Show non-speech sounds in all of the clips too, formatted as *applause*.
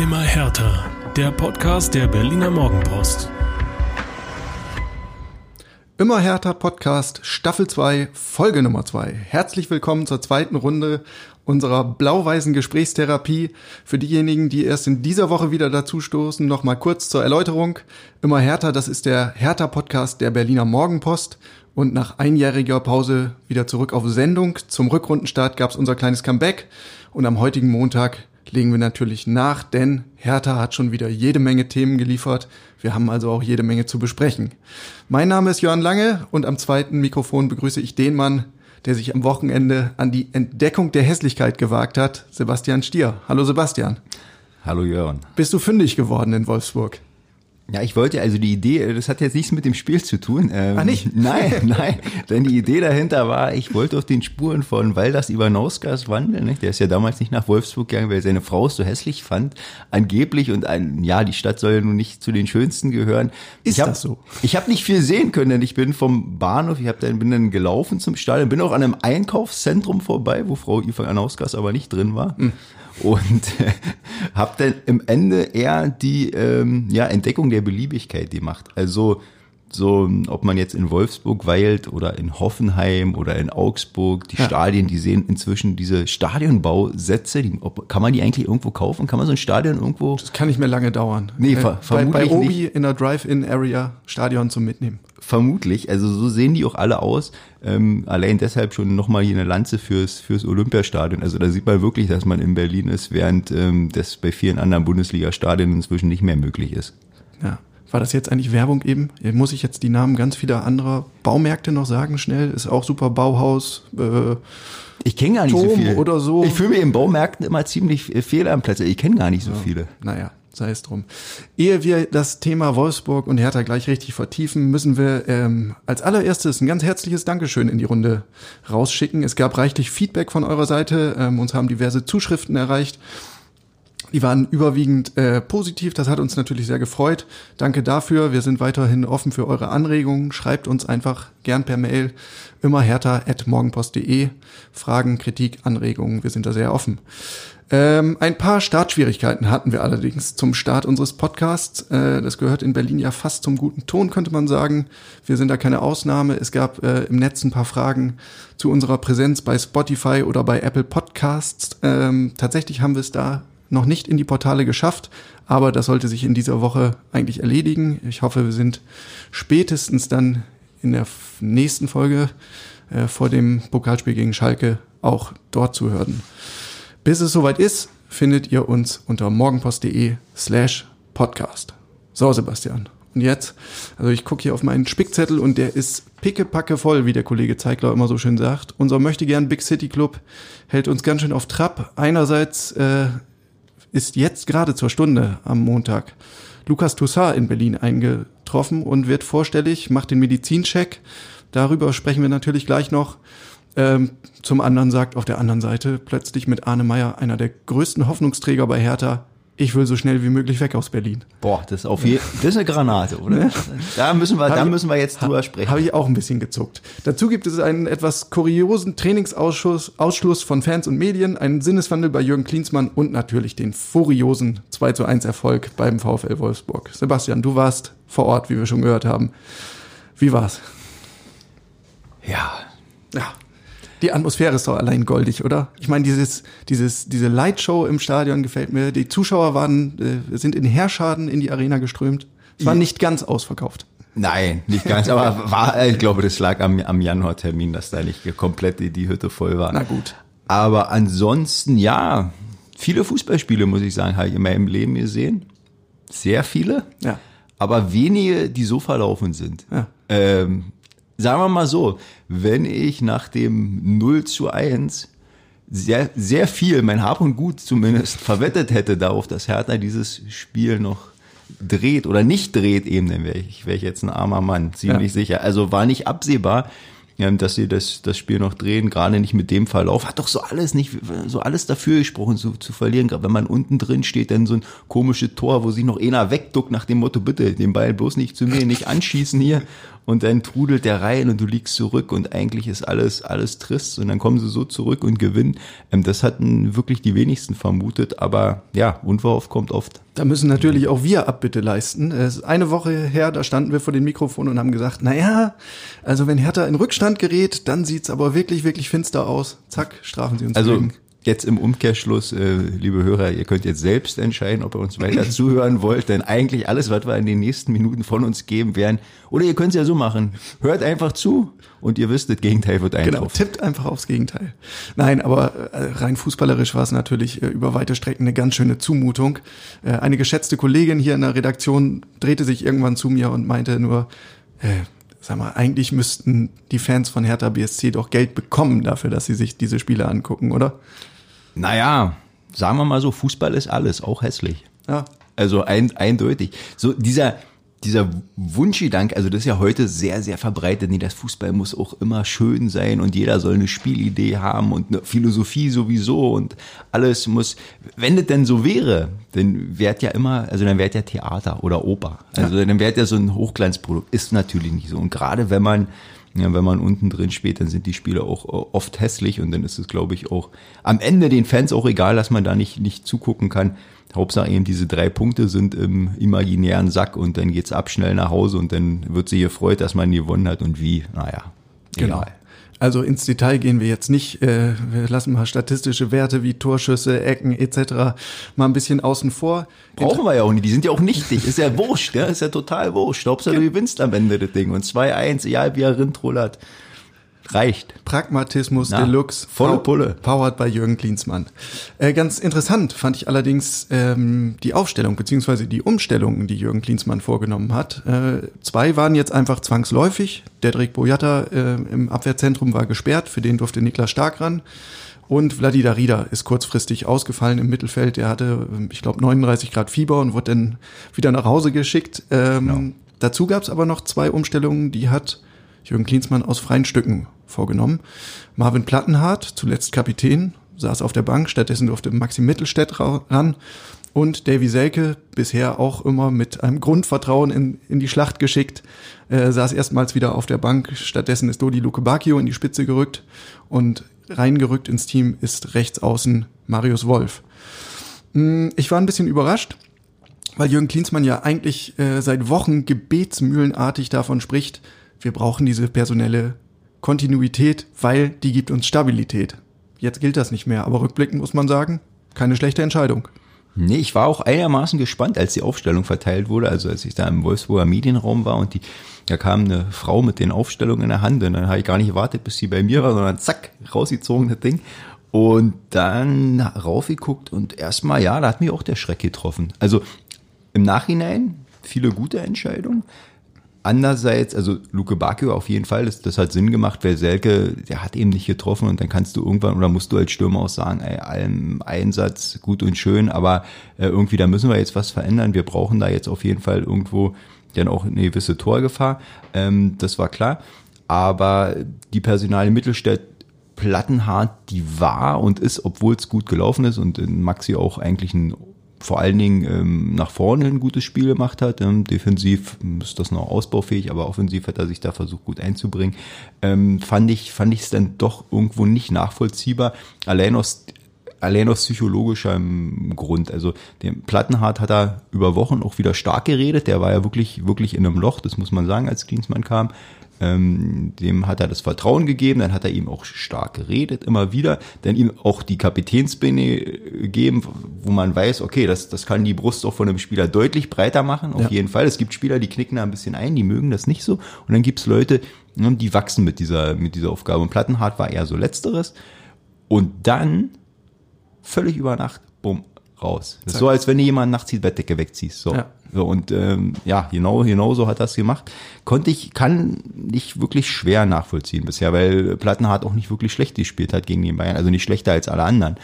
Immer härter. Der Podcast der Berliner Morgenpost. Immer härter Podcast Staffel 2, Folge Nummer 2. Herzlich willkommen zur zweiten Runde unserer blau-weißen Gesprächstherapie. Für diejenigen, die erst in dieser Woche wieder dazu stoßen, noch mal kurz zur Erläuterung. Immer härter, das ist der härter Podcast der Berliner Morgenpost und nach einjähriger Pause wieder zurück auf Sendung. Zum Rückrundenstart gab es unser kleines Comeback und am heutigen Montag legen wir natürlich nach, denn Hertha hat schon wieder jede Menge Themen geliefert. Wir haben also auch jede Menge zu besprechen. Mein Name ist Jörn Lange und am zweiten Mikrofon begrüße ich den Mann, der sich am Wochenende an die Entdeckung der Hässlichkeit gewagt hat, Sebastian Stier. Hallo Sebastian. Hallo Jörn. Bist du fündig geworden in Wolfsburg? Ja, ich wollte also die Idee, das hat jetzt nichts mit dem Spiel zu tun. Ähm, ah, nicht? *laughs* Nein, *laughs* nein. Denn die Idee dahinter war, ich wollte auf den Spuren von Waldas Ivanauskas wandeln. Nicht? Der ist ja damals nicht nach Wolfsburg gegangen, weil er seine Frau es so hässlich fand. Angeblich und ein, ja, die Stadt soll ja nun nicht zu den schönsten gehören. Ist ich hab, das so? Ich habe nicht viel sehen können, denn ich bin vom Bahnhof, ich hab dann, bin dann gelaufen zum Stadion, bin auch an einem Einkaufszentrum vorbei, wo Frau Ivanauskas aber nicht drin war. Hm und *laughs* äh, habe dann im Ende eher die ähm, ja, Entdeckung der Beliebigkeit gemacht. Also so, ob man jetzt in Wolfsburg weilt oder in Hoffenheim oder in Augsburg, die ja. Stadien, die sehen inzwischen diese Stadionbausätze, die, ob, kann man die eigentlich irgendwo kaufen? Kann man so ein Stadion irgendwo? Das kann nicht mehr lange dauern. Nee, ver äh, bei, bei Obi nicht. in der Drive-In-Area Stadion zum Mitnehmen. Vermutlich, also so sehen die auch alle aus. Ähm, allein deshalb schon nochmal hier eine Lanze fürs, fürs Olympiastadion. Also da sieht man wirklich, dass man in Berlin ist, während ähm, das bei vielen anderen Bundesliga-Stadien inzwischen nicht mehr möglich ist. Ja. War das jetzt eigentlich Werbung eben? Muss ich jetzt die Namen ganz vieler anderer Baumärkte noch sagen schnell? Ist auch super Bauhaus. Äh, ich kenne gar nicht Tom so viel. oder so. Ich fühle mich in Baumärkten immer ziemlich fehl am Platz. Ich kenne gar nicht so ja. viele. Naja, sei es drum. Ehe wir das Thema Wolfsburg und Hertha gleich richtig vertiefen, müssen wir ähm, als allererstes ein ganz herzliches Dankeschön in die Runde rausschicken. Es gab reichlich Feedback von eurer Seite. Ähm, uns haben diverse Zuschriften erreicht. Die waren überwiegend äh, positiv, das hat uns natürlich sehr gefreut. Danke dafür. Wir sind weiterhin offen für eure Anregungen. Schreibt uns einfach gern per Mail immer härter at morgenpost.de. Fragen, Kritik, Anregungen, wir sind da sehr offen. Ähm, ein paar Startschwierigkeiten hatten wir allerdings zum Start unseres Podcasts. Äh, das gehört in Berlin ja fast zum guten Ton, könnte man sagen. Wir sind da keine Ausnahme. Es gab äh, im Netz ein paar Fragen zu unserer Präsenz bei Spotify oder bei Apple Podcasts. Ähm, tatsächlich haben wir es da noch nicht in die Portale geschafft, aber das sollte sich in dieser Woche eigentlich erledigen. Ich hoffe, wir sind spätestens dann in der nächsten Folge äh, vor dem Pokalspiel gegen Schalke auch dort zu hören. Bis es soweit ist, findet ihr uns unter morgenpost.de slash podcast. So, Sebastian. Und jetzt, also ich gucke hier auf meinen Spickzettel und der ist pickepacke voll, wie der Kollege Zeigler immer so schön sagt. Unser möchte gern Big City Club hält uns ganz schön auf Trab. Einerseits äh, ist jetzt gerade zur Stunde am Montag Lukas Toussaint in Berlin eingetroffen und wird vorstellig, macht den Medizincheck. Darüber sprechen wir natürlich gleich noch. Ähm, zum anderen sagt auf der anderen Seite plötzlich mit Arne Meyer, einer der größten Hoffnungsträger bei Hertha, ich will so schnell wie möglich weg aus Berlin. Boah, das ist auf je, das ist eine Granate, oder? Ne? Da müssen wir, da müssen wir jetzt drüber sprechen. Habe ich auch ein bisschen gezuckt. Dazu gibt es einen etwas kuriosen Trainingsausschuss Ausschluss von Fans und Medien, einen Sinneswandel bei Jürgen Klinsmann und natürlich den furiosen 2 zu 1 Erfolg beim VfL Wolfsburg. Sebastian, du warst vor Ort, wie wir schon gehört haben. Wie war's? Ja. Die Atmosphäre ist doch allein goldig, oder? Ich meine, dieses, dieses, diese Lightshow im Stadion gefällt mir. Die Zuschauer waren, äh, sind in Heerschaden in die Arena geströmt. Es war nicht ganz ausverkauft. Nein, nicht ganz, aber *laughs* war, ich glaube, das lag am, am Januartermin, dass da nicht komplett die, die Hütte voll war. Na gut. Aber ansonsten, ja, viele Fußballspiele, muss ich sagen, habe ich in meinem Leben gesehen. Sehr viele. Ja. Aber wenige, die so verlaufen sind. Ja. Ähm, sagen wir mal so, wenn ich nach dem 0 zu 1 sehr, sehr viel, mein Hab und Gut zumindest, verwettet hätte darauf, dass Hertha dieses Spiel noch dreht oder nicht dreht eben, dann wäre ich, wär ich jetzt ein armer Mann, ziemlich ja. sicher. Also war nicht absehbar. ähm, dass sie das, das Spiel noch drehen, gerade nicht mit dem Verlauf. Hat doch so alles nicht, so alles dafür gesprochen, zu, zu verlieren. Gerade wenn man unten drin steht, dann so ein komisches Tor, wo sich noch einer wegduckt nach dem Motto, bitte, den Ball bloß nicht zu mir, nicht anschießen hier. Und dann trudelt der rein und du liegst zurück und eigentlich ist alles, alles trist und dann kommen sie so zurück und gewinnen. Ähm, das hatten wirklich die wenigsten vermutet, aber ja, Unverhofft kommt oft. Da müssen natürlich auch wir Abbitte leisten. Es ist eine Woche her, da standen wir vor dem Mikrofon und haben gesagt, na ja, also wenn Hertha in Rückstand gerät, dann sieht's aber wirklich, wirklich finster aus. Zack, strafen sie uns. Also wegen. Jetzt im Umkehrschluss, äh, liebe Hörer, ihr könnt jetzt selbst entscheiden, ob ihr uns weiter *laughs* zuhören wollt, denn eigentlich alles, was wir in den nächsten Minuten von uns geben werden, oder ihr könnt es ja so machen, hört einfach zu und ihr wisst, das Gegenteil wird Genau, eintreten. tippt einfach aufs Gegenteil. Nein, aber äh, rein fußballerisch war es natürlich äh, über weite Strecken eine ganz schöne Zumutung. Äh, eine geschätzte Kollegin hier in der Redaktion drehte sich irgendwann zu mir und meinte nur, äh, sag mal, eigentlich müssten die Fans von Hertha BSC doch Geld bekommen dafür, dass sie sich diese Spiele angucken, oder? Naja, sagen wir mal so, Fußball ist alles, auch hässlich. Ja, Also ein, eindeutig. So dieser, dieser Wunschgedanke, also das ist ja heute sehr, sehr verbreitet. Nee, das Fußball muss auch immer schön sein und jeder soll eine Spielidee haben und eine Philosophie sowieso und alles muss, wenn das denn so wäre, dann wärt ja immer, also dann wärt ja Theater oder Oper. Also dann wärt ja so ein Hochglanzprodukt. Ist natürlich nicht so. Und gerade wenn man, ja, wenn man unten drin spielt, dann sind die Spiele auch oft hässlich und dann ist es, glaube ich, auch am Ende den Fans auch egal, dass man da nicht, nicht zugucken kann. Hauptsache eben diese drei Punkte sind im imaginären Sack und dann geht's ab schnell nach Hause und dann wird sie gefreut, dass man gewonnen hat und wie, naja, genau. Also ins Detail gehen wir jetzt nicht. Äh, wir lassen mal statistische Werte wie Torschüsse, Ecken etc. mal ein bisschen außen vor. Brauchen wir ja auch nicht, die sind ja auch nichtig, ist ja wurscht, ja, ist ja total wurscht. Hauptsache du gewinnst am Ende das Ding und 2-1, egal wie er rintrollert, reicht. Pragmatismus Na, Deluxe. volle Pulle. Powered bei Jürgen Klinsmann. Äh, ganz interessant fand ich allerdings ähm, die Aufstellung beziehungsweise die Umstellungen, die Jürgen Klinsmann vorgenommen hat. Äh, zwei waren jetzt einfach zwangsläufig. Dedrick Boyata äh, im Abwehrzentrum war gesperrt, für den durfte Niklas Stark ran. Und Vladi Darida ist kurzfristig ausgefallen im Mittelfeld. Er hatte, ähm, ich glaube, 39 Grad Fieber und wurde dann wieder nach Hause geschickt. Ähm, Dazu gab es aber noch zwei Umstellungen, die hat Jürgen Klinsmann aus freien Stücken vorgenommen. Marvin Plattenhardt, zuletzt Kapitän, saß auf der Bank, stattdessen durfte Maxi Mittelstädt ra- ran. Und Davy Selke, bisher auch immer mit einem Grundvertrauen in, in die Schlacht geschickt, äh, saß erstmals wieder auf der Bank. Stattdessen ist Dodi Luke Bacchio in die Spitze gerückt und reingerückt ins Team ist rechts außen Marius Wolf. Mm, Ich war ein bisschen überrascht, weil Jürgen Klinsmann ja eigentlich äh, seit Wochen gebetsmühlenartig davon spricht, wir brauchen diese personelle Kontinuität, weil die gibt uns Stabilität. Jetzt gilt das nicht mehr, aber rückblickend muss man sagen, keine schlechte Entscheidung. Nee, ich war auch einigermaßen gespannt, als die Aufstellung verteilt wurde, also als ich da im Wolfsburger Medienraum war und die, da kam eine Frau mit den Aufstellungen in der Hand und dann habe ich gar nicht gewartet, bis sie bei mir war, sondern zack, rausgezogen das Ding und dann raufgeguckt und erstmal, ja, da hat mich auch der Schreck getroffen. Also im Nachhinein viele gute Entscheidungen. Andererseits, also Luke Bacchio auf jeden Fall, das, das hat Sinn gemacht, weil Selke, der hat eben nicht getroffen und dann kannst du irgendwann, oder musst du als Stürmer auch sagen, ey, allem Einsatz, gut und schön, aber äh, irgendwie, da müssen wir jetzt was verändern. Wir brauchen da jetzt auf jeden Fall irgendwo dann auch eine gewisse Torgefahr. Ähm, das war klar. Aber die Personale Mittelstädt Plattenhart, die war und ist, obwohl es gut gelaufen ist und in Maxi auch eigentlich ein vor allen Dingen ähm, nach vorne ein gutes Spiel gemacht hat. Ähm, defensiv ist das noch ausbaufähig, aber offensiv hat er sich da versucht gut einzubringen. Ähm, fand ich fand es dann doch irgendwo nicht nachvollziehbar. Allein aus allein aus psychologischem Grund. Also den Plattenhardt hat er über Wochen auch wieder stark geredet. Der war ja wirklich wirklich in einem Loch, das muss man sagen, als Klinsmann kam. Ähm, dem hat er das Vertrauen gegeben, dann hat er ihm auch stark geredet, immer wieder, dann ihm auch die Kapitänsbinde gegeben, wo man weiß, okay, das, das kann die Brust auch von einem Spieler deutlich breiter machen, auf Ja. jeden Fall. Es gibt Spieler, die knicken da ein bisschen ein, die mögen das nicht so. Und dann gibt's Leute, ne, die wachsen mit dieser, mit dieser Aufgabe. Und Plattenhardt war eher so letzteres. Und dann, völlig über Nacht, bumm, raus. So, als wenn du jemanden nachts die Bettdecke wegziehst. So. Ja. So, und ähm, ja, genau, genau so hat das gemacht. Konnte ich, kann nicht wirklich schwer nachvollziehen bisher, weil Plattenhardt auch nicht wirklich schlecht gespielt hat gegen den Bayern, also nicht schlechter als alle anderen.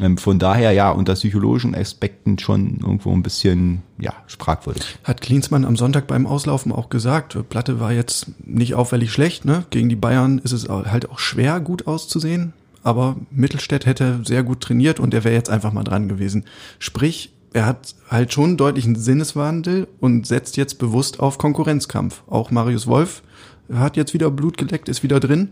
Ähm, von daher, ja, unter psychologischen Aspekten schon irgendwo ein bisschen, ja, fragwürdig. Hat Klinsmann am Sonntag beim Auslaufen auch gesagt, Platte war jetzt nicht auffällig schlecht, ne? Gegen die Bayern ist es halt auch schwer, gut auszusehen. Aber Mittelstädt hätte sehr gut trainiert und er wäre jetzt einfach mal dran gewesen. Sprich, er hat halt schon einen deutlichen Sinneswandel und setzt jetzt bewusst auf Konkurrenzkampf. Auch Marius Wolf hat jetzt wieder Blut geleckt, ist wieder drin.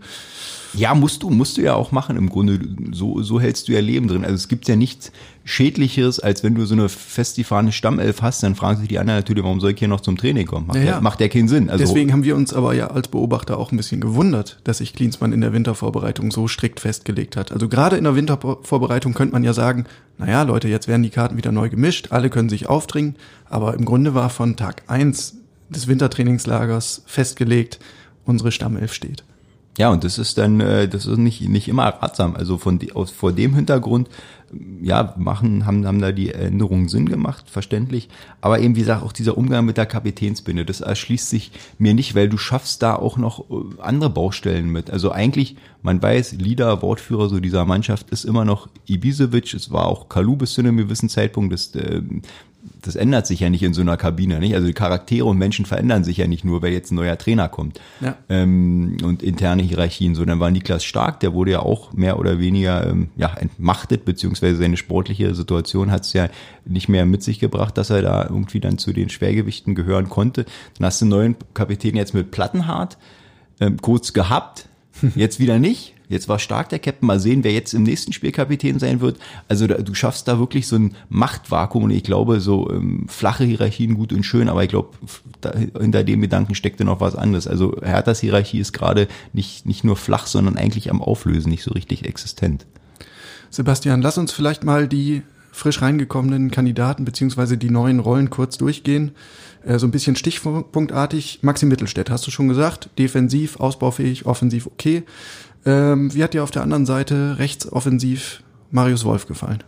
Ja, musst du, musst du ja auch machen im Grunde. So, so hältst du ja Leben drin. Also es gibt ja nichts Schädlicheres, als wenn du so eine festgefahrene Stammelf hast, dann fragen sich die anderen natürlich, warum soll ich hier noch zum Training kommen? Macht, ja, ja. macht ja keinen Sinn. Also Deswegen haben wir uns aber ja als Beobachter auch ein bisschen gewundert, dass sich Klinsmann in der Wintervorbereitung so strikt festgelegt hat. Also gerade in der Wintervorbereitung könnte man ja sagen, naja, Leute, jetzt werden die Karten wieder neu gemischt, alle können sich aufdringen, aber im Grunde war von Tag eins des Wintertrainingslagers festgelegt, unsere Stammelf steht. Ja, und das ist dann, äh, das ist nicht, nicht immer ratsam. Also von aus, vor dem Hintergrund, ja, machen, haben, haben da die Änderungen Sinn gemacht, verständlich. Aber eben, wie gesagt, auch dieser Umgang mit der Kapitänsbinde, das erschließt sich mir nicht, weil du schaffst da auch noch äh, andere Baustellen mit. Also eigentlich, man weiß, Leader, Wortführer so dieser Mannschaft ist immer noch Ibisevic, es war auch Kalu bis zu einem gewissen Zeitpunkt, das, äh, das ändert sich ja nicht in so einer Kabine, nicht? Also die Charaktere und Menschen verändern sich ja nicht nur, weil jetzt ein neuer Trainer kommt. Ja. Ähm, und interne Hierarchien, so dann war Niklas Stark, der wurde ja auch mehr oder weniger ähm, ja, entmachtet, beziehungsweise seine sportliche Situation hat es ja nicht mehr mit sich gebracht, dass er da irgendwie dann zu den Schwergewichten gehören konnte. Dann hast du einen neuen Kapitän jetzt mit Plattenhardt, ähm, kurz gehabt, *laughs* jetzt wieder nicht. Jetzt war stark der Captain. Mal sehen, wer jetzt im nächsten Spiel Kapitän sein wird. Also da, du schaffst da wirklich so ein Machtvakuum und ich glaube, so ähm, flache Hierarchien gut und schön, aber ich glaube, hinter dem Gedanken steckte noch was anderes. Also Herthas Hierarchie ist gerade nicht, nicht nur flach, sondern eigentlich am Auflösen, nicht so richtig existent. Sebastian, lass uns vielleicht mal die frisch reingekommenen Kandidaten beziehungsweise die neuen Rollen kurz durchgehen. Äh, so ein bisschen stichpunktartig. Maxi Mittelstädt, hast du schon gesagt. Defensiv, ausbaufähig, offensiv okay. Ähm, wie hat dir auf der anderen Seite rechtsoffensiv Marius Wolf gefallen?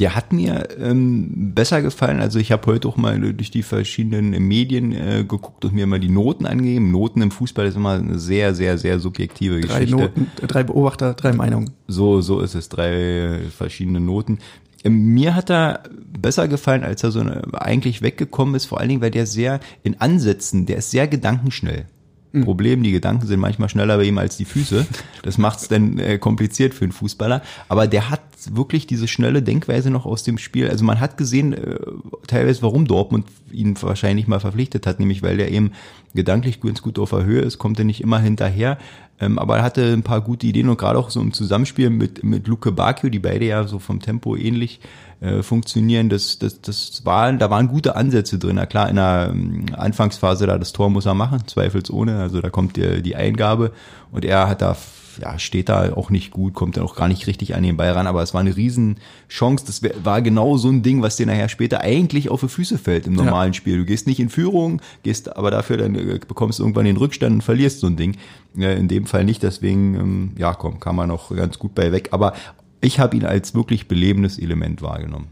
Der hat mir ähm, besser gefallen. Also ich habe heute auch mal durch die verschiedenen Medien äh, geguckt und mir mal die Noten angegeben. Noten im Fußball ist immer eine sehr, sehr, sehr subjektive drei Geschichte. Noten, drei Beobachter, drei Meinungen. So, so ist es. Drei verschiedene Noten. Ähm, mir hat er besser gefallen, als er so eine, eigentlich weggekommen ist, vor allen Dingen, weil der sehr in Ansätzen, der ist sehr gedankenschnell. Mhm. Problem, die Gedanken sind manchmal schneller bei ihm als die Füße. Das macht es dann äh, kompliziert für einen Fußballer. Aber der hat wirklich diese schnelle Denkweise noch aus dem Spiel. Also man hat gesehen, äh, teilweise, warum Dortmund ihn wahrscheinlich mal verpflichtet hat, nämlich weil der eben gedanklich ganz gut auf der Höhe ist, kommt er nicht immer hinterher. Ähm, aber er hatte ein paar gute Ideen und gerade auch so im Zusammenspiel mit, mit Luke Bacchio, die beide ja so vom Tempo ähnlich äh, funktionieren. Das, das, das waren, da waren gute Ansätze drin. Na klar, in der ähm, Anfangsphase da das Tor muss er machen, zweifelsohne. Also da kommt die, die Eingabe und er hat da ja, steht da auch nicht gut, kommt dann auch gar nicht richtig an den Ball ran, aber es war eine Riesenchance. Das war genau so ein Ding, was dir nachher später eigentlich auf die Füße fällt im normalen ja. Spiel. Du gehst nicht in Führung, gehst aber dafür dann äh, bekommst du irgendwann den Rückstand und verlierst so ein Ding. In dem Fall nicht, deswegen, ähm, ja, komm, kann man noch ganz gut bei weg. Aber ich habe ihn als wirklich belebendes Element wahrgenommen.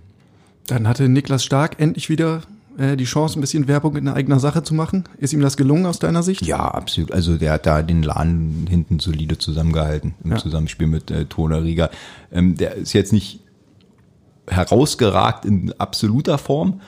Dann hatte Niklas Stark endlich wieder äh, die Chance, ein bisschen Werbung in eigener Sache zu machen. Ist ihm das gelungen aus deiner Sicht? Ja, absolut. Also der hat da den Laden hinten solide zusammengehalten im ja. Zusammenspiel mit äh, Tona Rieger. Ähm, der ist jetzt nicht herausgeragt in absoluter Form,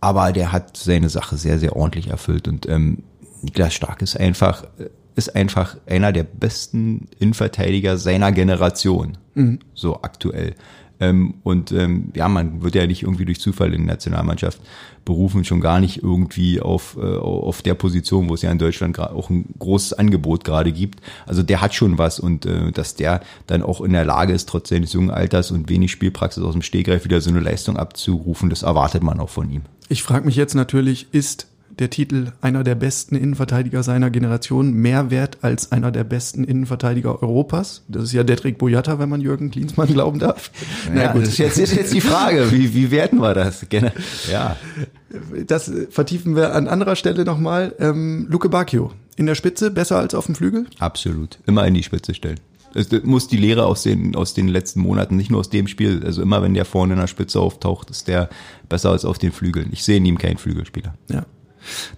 aber der hat seine Sache sehr, sehr ordentlich erfüllt und ähm, Niklas Stark ist einfach äh, ist einfach einer der besten Innenverteidiger seiner Generation. Mhm. So aktuell. Ähm, und ähm, ja, man wird ja nicht irgendwie durch Zufall in die Nationalmannschaft berufen, schon gar nicht irgendwie auf, äh, auf der Position, wo es ja in Deutschland auch ein großes Angebot gerade gibt. Also der hat schon was und äh, dass der dann auch in der Lage ist, trotz seines jungen Alters und wenig Spielpraxis aus dem Stegreif wieder so eine Leistung abzurufen, das erwartet man auch von ihm. Ich frage mich jetzt natürlich, ist der Titel einer der besten Innenverteidiger seiner Generation mehr wert als einer der besten Innenverteidiger Europas. Das ist ja Dedrick Boyata, wenn man Jürgen Klinsmann *laughs* glauben darf. Na ja, gut, das ist jetzt, ist jetzt die Frage, wie, wie werten wir das? Ja. Das vertiefen wir an anderer Stelle nochmal. Ähm, Luke Bacchio, in der Spitze besser als auf dem Flügel? Absolut. Immer in die Spitze stellen. Es muss die Lehre aus den, aus den letzten Monaten, nicht nur aus dem Spiel, also immer wenn der vorne in der Spitze auftaucht, ist der besser als auf den Flügeln. Ich sehe in ihm keinen Flügelspieler. Ja.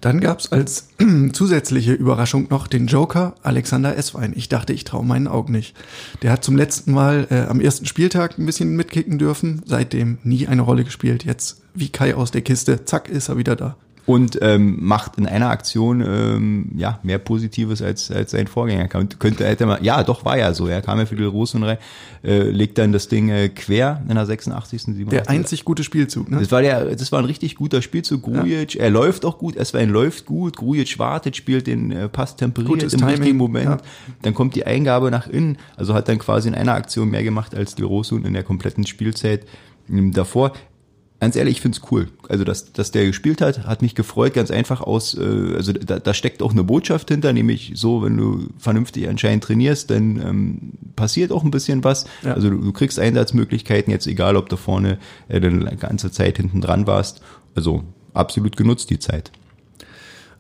Dann gab's als *clears throat* zusätzliche Überraschung noch den Joker Alexander Esswein. Ich dachte, ich traue meinen Augen nicht. Der hat zum letzten Mal äh, am ersten Spieltag ein bisschen mitkicken dürfen, seitdem nie eine Rolle gespielt. Jetzt wie Kai aus der Kiste, zack, ist er wieder da und ähm, macht in einer Aktion ähm, ja mehr Positives als als sein Vorgänger. Könnte, könnte hätte man ja doch war ja so. Er kam ja für die Russen rein, äh, legt dann das Ding äh, quer in der 86. 87. Der einzig gute Spielzug. Ne? Das war der, das war ein richtig guter Spielzug. Grujic, ja. er läuft auch gut. Eswein läuft gut. Grujic wartet, spielt den äh, Pass temperiert Gutes im Timing. richtigen Moment. Ja. Dann kommt die Eingabe nach innen. Also hat dann quasi in einer Aktion mehr gemacht als die Rosun in der kompletten Spielzeit ähm, davor ganz ehrlich, ich find's cool. Also, dass, dass der gespielt hat, hat mich gefreut, ganz einfach aus, äh, also da, da steckt auch eine Botschaft hinter, nämlich so, wenn du vernünftig anscheinend trainierst, dann ähm, passiert auch ein bisschen was. Ja. Also du, du, kriegst Einsatzmöglichkeiten, jetzt egal, ob du vorne äh, eine ganze Zeit hinten dran warst. Also absolut genutzt die Zeit.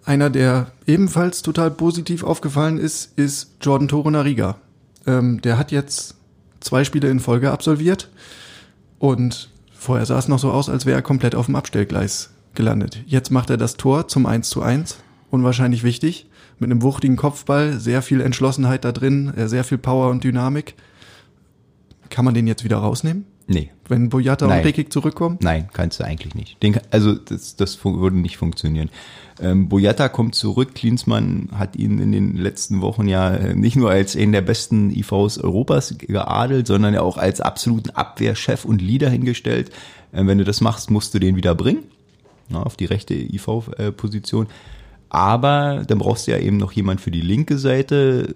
Einer, der ebenfalls total positiv aufgefallen ist, ist Jordan Torunariga. Ähm, der hat jetzt zwei Spiele in Folge absolviert und Vorher sah es noch so aus, als wäre er komplett auf dem Abstellgleis gelandet. Jetzt macht er das Tor zum 1 zu 1. Unwahrscheinlich wichtig. Mit einem wuchtigen Kopfball, sehr viel Entschlossenheit da drin, äh, sehr viel Power und Dynamik. Kann man den jetzt wieder rausnehmen? Nee. Wenn Boyata und Rekik zurückkommen? Nein, kannst du eigentlich nicht. Den, also das, das würde nicht funktionieren. Ähm, Boyata kommt zurück. Klinsmann hat ihn in den letzten Wochen ja äh, nicht nur als einen der besten IVs Europas geadelt, sondern ja auch als absoluten Abwehrchef und Leader hingestellt. Ähm, wenn du das machst, musst du den wieder bringen na, auf die rechte IV-Position. Aber dann brauchst du ja eben noch jemand für die linke Seite.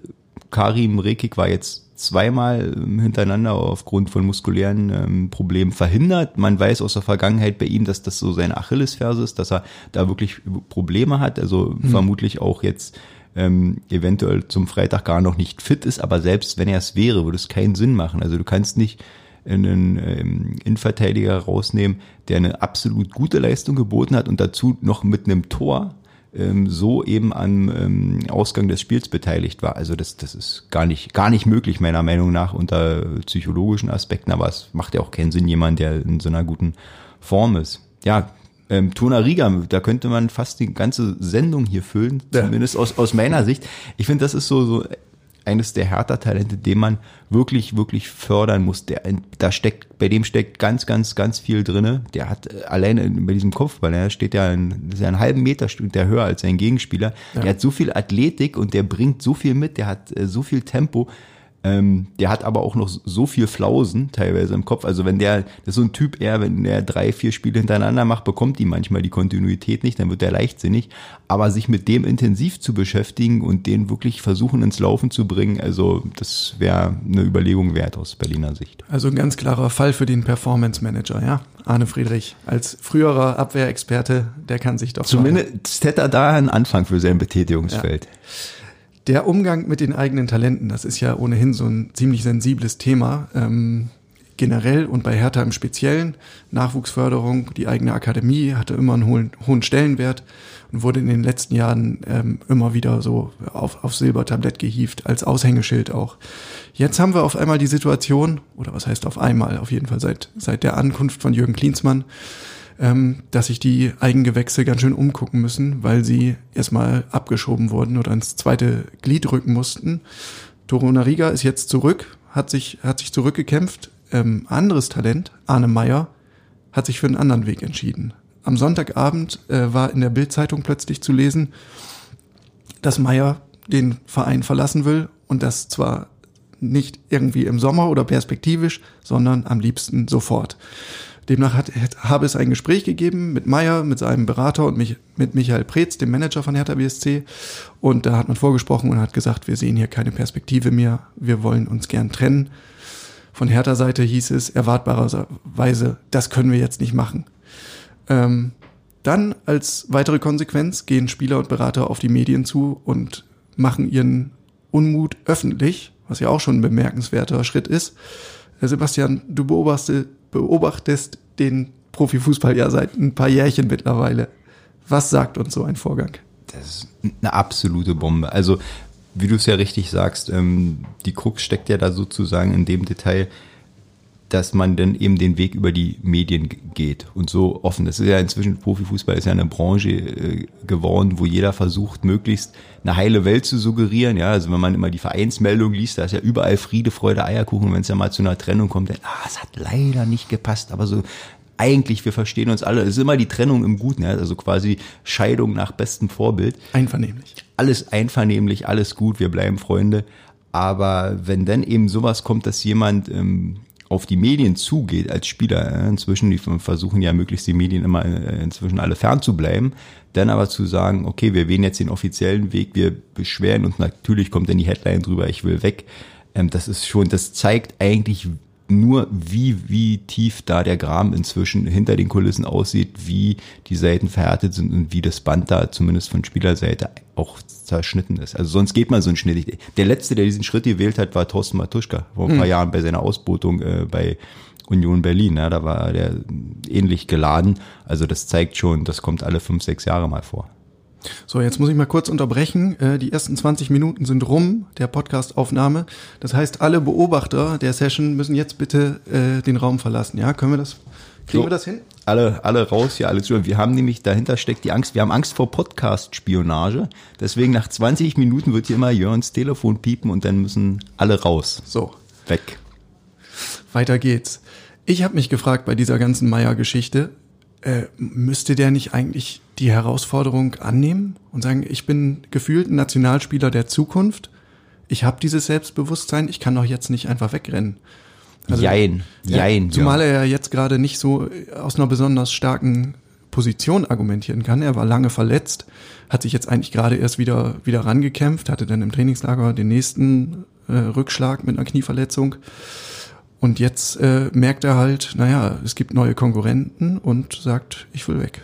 Karim Rekik war jetzt zweimal hintereinander aufgrund von muskulären ähm, Problemen verhindert. Man weiß aus der Vergangenheit bei ihm, dass das so seine Achillesferse ist, dass er da wirklich Probleme hat. Also mhm. vermutlich auch jetzt ähm, eventuell zum Freitag gar noch nicht fit ist. Aber selbst wenn er es wäre, würde es keinen Sinn machen. Also du kannst nicht einen ähm, Innenverteidiger rausnehmen, der eine absolut gute Leistung geboten hat und dazu noch mit einem Tor ähm, so eben am ähm, Ausgang des Spiels beteiligt war. Also das, das ist gar nicht, gar nicht möglich, meiner Meinung nach, unter psychologischen Aspekten, aber es macht ja auch keinen Sinn, jemand, der in so einer guten Form ist. Ja, ähm, Tona Riga, da könnte man fast die ganze Sendung hier füllen, zumindest ja. aus, aus meiner Sicht. Ich finde, das ist so, so eines der Hertha-Talente, den man wirklich, wirklich fördern muss. Der, da steckt, bei dem steckt ganz, ganz, ganz viel drinne. Der hat äh, alleine bei diesem Kopfball, der steht ja, ein, ist ja einen halben Meter der höher als sein Gegenspieler. Ja. Der hat so viel Athletik und der bringt so viel mit, der hat äh, so viel Tempo. Ähm, der hat aber auch noch so viel Flausen teilweise im Kopf. Also wenn der, das ist so ein Typ eher, wenn der drei, vier Spiele hintereinander macht, bekommt die manchmal die Kontinuität nicht, dann wird der leichtsinnig. Aber sich mit dem intensiv zu beschäftigen und den wirklich versuchen ins Laufen zu bringen, also das wäre eine Überlegung wert aus Berliner Sicht. Also ein ganz klarer Fall für den Performance Manager, ja. Arne Friedrich als früherer Abwehrexperte, der kann sich doch. Zumindest hätte er da einen Anfang für sein Betätigungsfeld. Ja. Der Umgang mit den eigenen Talenten, das ist ja ohnehin so ein ziemlich sensibles Thema. Ähm, generell und bei Hertha im Speziellen. Nachwuchsförderung, die eigene Akademie hatte immer einen hohen, hohen Stellenwert und wurde in den letzten Jahren ähm, immer wieder so auf, auf Silbertablett gehievt, als Aushängeschild auch. Jetzt haben wir auf einmal die Situation, oder was heißt auf einmal, auf jeden Fall seit, seit der Ankunft von Jürgen Klinsmann, ähm, dass sich die Eigengewächse ganz schön umgucken müssen, weil sie erstmal abgeschoben wurden oder ins zweite Glied rücken mussten. Toro Nariga ist jetzt zurück, hat sich, hat sich zurückgekämpft. Ähm, anderes Talent, Arne Meyer, hat sich für einen anderen Weg entschieden. Am Sonntagabend äh, war in der Bildzeitung plötzlich zu lesen, dass Meyer den Verein verlassen will und das zwar nicht irgendwie im Sommer oder perspektivisch, sondern am liebsten sofort. Demnach hat, habe es ein Gespräch gegeben mit Meyer, mit seinem Berater und mich, mit Michael Preetz, dem Manager von Hertha BSC. Und da hat man vorgesprochen und hat gesagt, wir sehen hier keine Perspektive mehr, wir wollen uns gern trennen. Von Hertha Seite hieß es erwartbarerweise, das können wir jetzt nicht machen. Ähm, dann als weitere Konsequenz gehen Spieler und Berater auf die Medien zu und machen ihren Unmut öffentlich, was ja auch schon ein bemerkenswerter Schritt ist. Sebastian, du beobachtest, beobachtest den Profifußball ja seit ein paar Jährchen mittlerweile. Was sagt uns so ein Vorgang? Das ist eine absolute Bombe. Also, wie du es ja richtig sagst, ähm, die Krux steckt ja da sozusagen in dem Detail. Dass man dann eben den Weg über die Medien geht und so offen. Das ist ja inzwischen, Profifußball ist ja eine Branche äh, geworden, wo jeder versucht, möglichst eine heile Welt zu suggerieren. Ja, also wenn man immer die Vereinsmeldung liest, da ist ja überall Friede, Freude, Eierkuchen. Wenn es ja mal zu einer Trennung kommt, dann, ah, es hat leider nicht gepasst, aber so eigentlich, wir verstehen uns alle. Es ist immer die Trennung im Guten, ja? also quasi Scheidung nach bestem Vorbild. Einvernehmlich. Alles einvernehmlich, alles gut, wir bleiben Freunde. Aber wenn dann eben sowas kommt, dass jemand ähm, auf die Medien zugeht als Spieler, äh, inzwischen, die versuchen ja möglichst die Medien immer äh, inzwischen alle fern dann aber zu sagen, okay, wir wählen jetzt den offiziellen Weg, wir beschweren und natürlich kommt dann die Headline drüber, ich will weg. Ähm, das ist schon, das zeigt eigentlich nur, wie, wie tief da der Graben inzwischen hinter den Kulissen aussieht, wie die Seiten verhärtet sind und wie das Band da zumindest von Spielerseite auch zerschnitten ist. Also sonst geht man so einen Schnitt. Der letzte, der diesen Schritt gewählt hat, war Thorsten Matuschka vor ein paar hm. Jahren bei seiner Ausbotung äh, bei Union Berlin. Ja, da war der ähnlich geladen. Also das zeigt schon, das kommt alle fünf, sechs Jahre mal vor. So, jetzt muss ich mal kurz unterbrechen. Äh, die ersten 20 Minuten sind rum, der Podcast-Aufnahme. Das heißt, alle Beobachter der Session müssen jetzt bitte äh, den Raum verlassen. Ja, können wir das, kriegen so, wir das hin? Alle, alle raus hier, alle zu. Wir haben nämlich, dahinter steckt die Angst, wir haben Angst vor Podcast-Spionage. Deswegen nach 20 Minuten wird hier immer Jörns Telefon piepen und dann müssen alle raus. So. Weg. Weiter geht's. Ich habe mich gefragt bei dieser ganzen Meier-Geschichte, äh, müsste der nicht eigentlich die Herausforderung annehmen und sagen, ich bin gefühlt ein Nationalspieler der Zukunft, ich habe dieses Selbstbewusstsein, ich kann doch jetzt nicht einfach wegrennen. Also, jein, jein. Ja, zumal er ja jetzt gerade nicht so aus einer besonders starken Position argumentieren kann. Er war lange verletzt, hat sich jetzt eigentlich gerade erst wieder, wieder rangekämpft, hatte dann im Trainingslager den nächsten äh, Rückschlag mit einer Knieverletzung. Und jetzt äh, merkt er halt, naja, es gibt neue Konkurrenten und sagt, ich will weg.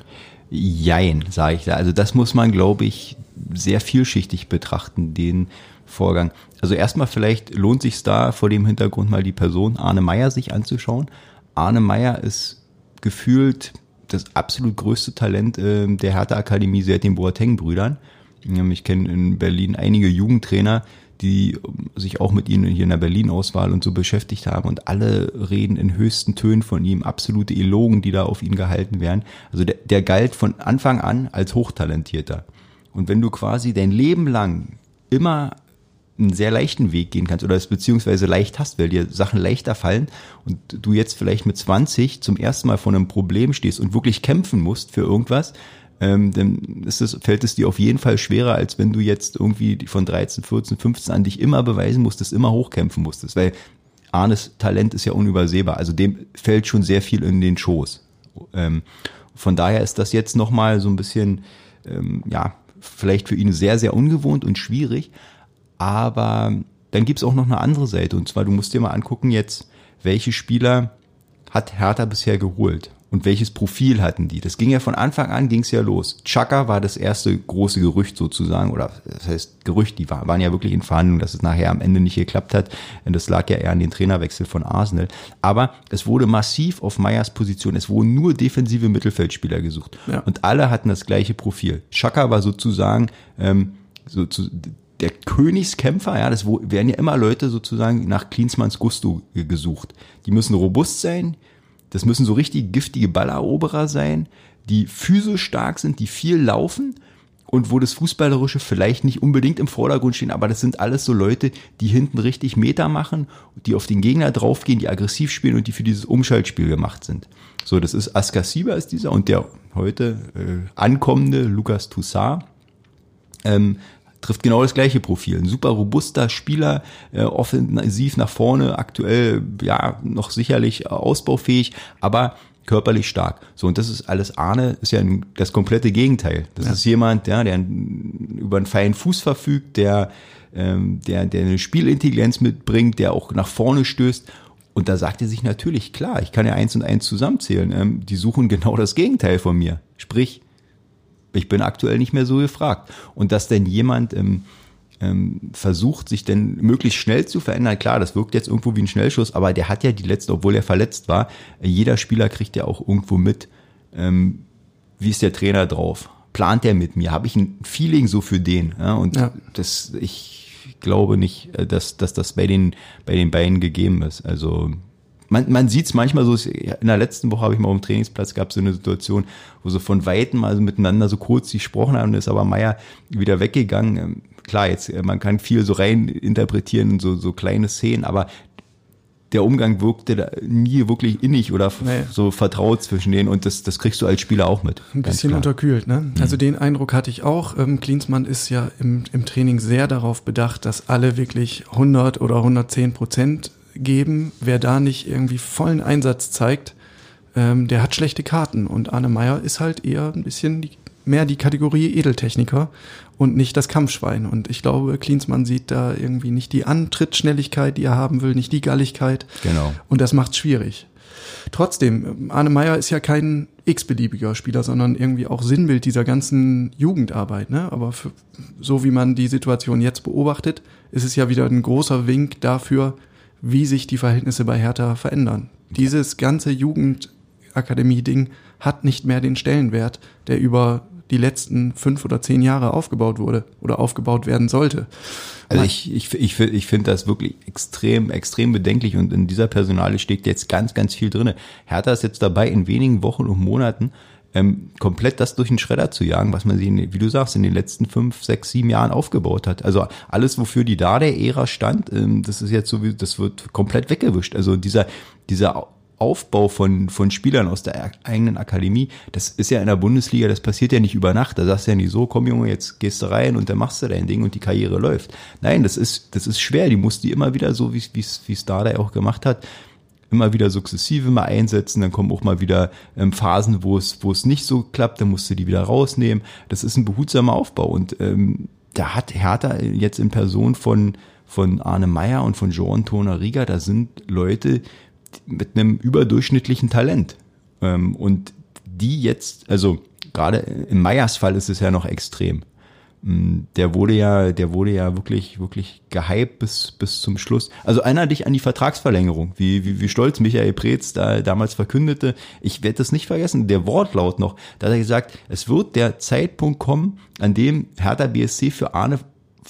Jein, sage ich da. Also das muss man, glaube ich, sehr vielschichtig betrachten, den Vorgang. Also erstmal vielleicht lohnt sich da vor dem Hintergrund mal die Person Arne Meyer sich anzuschauen. Arne Meyer ist gefühlt das absolut größte Talent äh, der Hertha Akademie seit den Boateng-Brüdern. Ich kenne in Berlin einige Jugendtrainer, die sich auch mit ihnen hier in der Berlin-Auswahl und so beschäftigt haben und alle reden in höchsten Tönen von ihm, absolute Elogen, die da auf ihn gehalten werden. Also der, der galt von Anfang an als Hochtalentierter. Und wenn du quasi dein Leben lang immer einen sehr leichten Weg gehen kannst oder es beziehungsweise leicht hast, weil dir Sachen leichter fallen und du jetzt vielleicht mit 20 zum ersten Mal vor einem Problem stehst und wirklich kämpfen musst für irgendwas, ähm, dann ist es, fällt es dir auf jeden Fall schwerer, als wenn du jetzt irgendwie von 13, 14, 15 an dich immer beweisen musstest, immer hochkämpfen musstest, weil Arnes Talent ist ja unübersehbar. Also dem fällt schon sehr viel in den Schoß. Ähm, von daher ist das jetzt nochmal so ein bisschen, ähm, ja, vielleicht für ihn sehr, sehr ungewohnt und schwierig. Aber dann gibt's auch noch eine andere Seite. Und zwar, du musst dir mal angucken jetzt, welche Spieler hat Hertha bisher geholt und welches Profil hatten die. Das ging ja von Anfang an, ging's ja los. Chaka war das erste große Gerücht sozusagen, oder das heißt Gerücht, die waren ja wirklich in Verhandlungen, dass es nachher am Ende nicht geklappt hat. Das lag ja eher an den Trainerwechsel von Arsenal. Aber es wurde massiv auf Meyers Position, es wurden nur defensive Mittelfeldspieler gesucht. Ja. Und alle hatten das gleiche Profil. Chaka war sozusagen ähm, so zu, der Königskämpfer, ja, das werden ja immer Leute sozusagen nach Klinsmanns Gusto gesucht. Die müssen robust sein, das müssen so richtig giftige Balleroberer sein, die physisch stark sind, die viel laufen und wo das Fußballerische vielleicht nicht unbedingt im Vordergrund stehen, aber das sind alles so Leute, die hinten richtig Meter machen, die auf den Gegner draufgehen, die aggressiv spielen und die für dieses Umschaltspiel gemacht sind. So, das ist Askar Sieber ist dieser und der heute äh, ankommende Lukas Toussaint. Ähm, trifft genau das gleiche Profil. Ein super robuster Spieler, äh, offensiv nach vorne, aktuell ja noch sicherlich ausbaufähig, aber körperlich stark. So, und das ist alles Arne, ist ja das komplette Gegenteil. Das ja. ist jemand, ja, der über einen feinen Fuß verfügt, der, ähm, der, der eine Spielintelligenz mitbringt, der auch nach vorne stößt. Und da sagt er sich natürlich, klar, ich kann ja eins und eins zusammenzählen. Ähm, die suchen genau das Gegenteil von mir. Sprich, ich bin aktuell nicht mehr so gefragt. Und dass denn jemand ähm, ähm, versucht, sich denn möglichst schnell zu verändern, klar, das wirkt jetzt irgendwo wie ein Schnellschuss, aber der hat ja die letzte, obwohl er verletzt war, jeder Spieler kriegt ja auch irgendwo mit, ähm, wie ist der Trainer drauf? Plant er mit mir? Habe ich ein Feeling so für den? Ja, und ja. das, ich glaube nicht, äh, dass, dass das bei den, bei den beiden gegeben ist. Also man, man sieht es manchmal so, in der letzten Woche habe ich mal auf dem Trainingsplatz gab es so eine Situation, wo so von Weitem also miteinander so kurz gesprochen haben, ist aber Meier wieder weggegangen. Ähm, klar, jetzt, äh, man kann viel so rein interpretieren, so, so kleine Szenen, aber der Umgang wirkte da nie wirklich innig oder nee. so vertraut zwischen denen und das, das kriegst du als Spieler auch mit. Ein bisschen klar. unterkühlt, ne? Mhm. Also den Eindruck hatte ich auch. Ähm, Klinsmann ist ja im, im Training sehr darauf bedacht, dass alle wirklich 100 oder 110 Prozent geben. Wer da nicht irgendwie vollen Einsatz zeigt, ähm, der hat schlechte Karten. Und Arne Meyer ist halt eher ein bisschen die, mehr die Kategorie Edeltechniker und nicht das Kampfschwein. Und ich glaube, Klinsmann sieht da irgendwie nicht die Antrittsschnelligkeit, die er haben will, nicht die Galligkeit. Genau. Und das macht's schwierig. Trotzdem, Arne Meyer ist ja kein x-beliebiger Spieler, sondern irgendwie auch Sinnbild dieser ganzen Jugendarbeit. Ne? Aber für, so wie man die Situation jetzt beobachtet, ist es ja wieder ein großer Wink dafür, wie sich die Verhältnisse bei Hertha verändern. Dieses ganze Jugendakademie-Ding hat nicht mehr den Stellenwert, der über die letzten fünf oder zehn Jahre aufgebaut wurde oder aufgebaut werden sollte. Also ich, ich, ich, ich finde das wirklich extrem, extrem bedenklich und in dieser Personale steckt jetzt ganz, ganz viel drinne. Hertha ist jetzt dabei, in wenigen Wochen und Monaten ähm, komplett das durch den Schredder zu jagen, was man sie, wie du sagst, in den letzten fünf, sechs, sieben Jahren aufgebaut hat. Also alles, wofür die da der Ära stand, ähm, das ist jetzt so wie, das wird komplett weggewischt. Also dieser, dieser Aufbau von, von Spielern aus der eigenen Akademie, das ist ja in der Bundesliga, das passiert ja nicht über Nacht. Da sagst du ja nicht so, komm Junge, jetzt gehst du rein und dann machst du dein Ding und die Karriere läuft. Nein, das ist, das ist schwer. Die musst du immer wieder so, wie es, wie es Dada auch gemacht hat, immer wieder sukzessive mal einsetzen, dann kommen auch mal wieder ähm, Phasen, wo es, wo es nicht so klappt, dann musst du die wieder rausnehmen. Das ist ein behutsamer Aufbau und ähm, da hat Hertha jetzt in Person von, von Arne Meyer und von Jean Toner Rieger, da sind Leute mit einem überdurchschnittlichen Talent. Ähm, und die jetzt, also gerade im Meyers Fall ist es ja noch extrem. Mm, der wurde ja, der wurde ja wirklich, wirklich gehypt bis, bis zum Schluss. Also einer dich an die Vertragsverlängerung, wie, wie, wie stolz Michael Preetz da damals verkündete. Ich werde das nicht vergessen, der Wortlaut noch. Da hat er gesagt, es wird der Zeitpunkt kommen, an dem Hertha BSC für Arne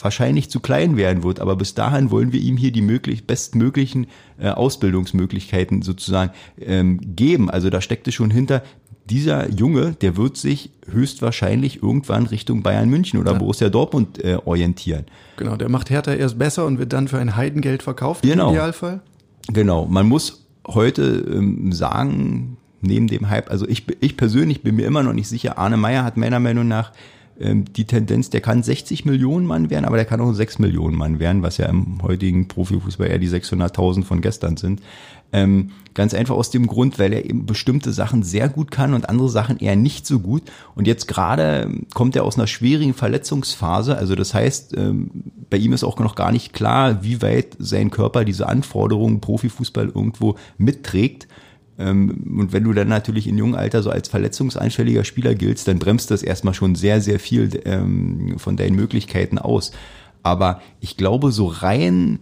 wahrscheinlich zu klein werden wird, aber bis dahin wollen wir ihm hier die möglich, bestmöglichen äh, Ausbildungsmöglichkeiten sozusagen ähm, geben. Also da steckte schon hinter, dieser Junge, der wird sich höchstwahrscheinlich irgendwann Richtung Bayern München oder ja. Borussia Dortmund äh, orientieren. Genau, der macht Hertha erst besser und wird dann für ein Heidengeld verkauft genau. im Idealfall. Genau, man muss heute ähm, sagen, neben dem Hype, also ich, ich persönlich bin mir immer noch nicht sicher, Arne Meyer hat meiner Meinung nach ähm, die Tendenz, der kann 60 Millionen Mann werden, aber der kann auch 6 Millionen Mann werden, was ja im heutigen Profifußball eher die 600.000 von gestern sind. Ähm, ganz einfach aus dem Grund, weil er eben bestimmte Sachen sehr gut kann und andere Sachen eher nicht so gut. Und jetzt gerade kommt er aus einer schwierigen Verletzungsphase. Also das heißt, ähm, bei ihm ist auch noch gar nicht klar, wie weit sein Körper diese Anforderungen Profifußball irgendwo mitträgt. Ähm, und wenn du dann natürlich in jungem Alter so als verletzungsanfälliger Spieler giltst, dann bremst das erstmal schon sehr, sehr viel ähm, von deinen Möglichkeiten aus. Aber ich glaube, so rein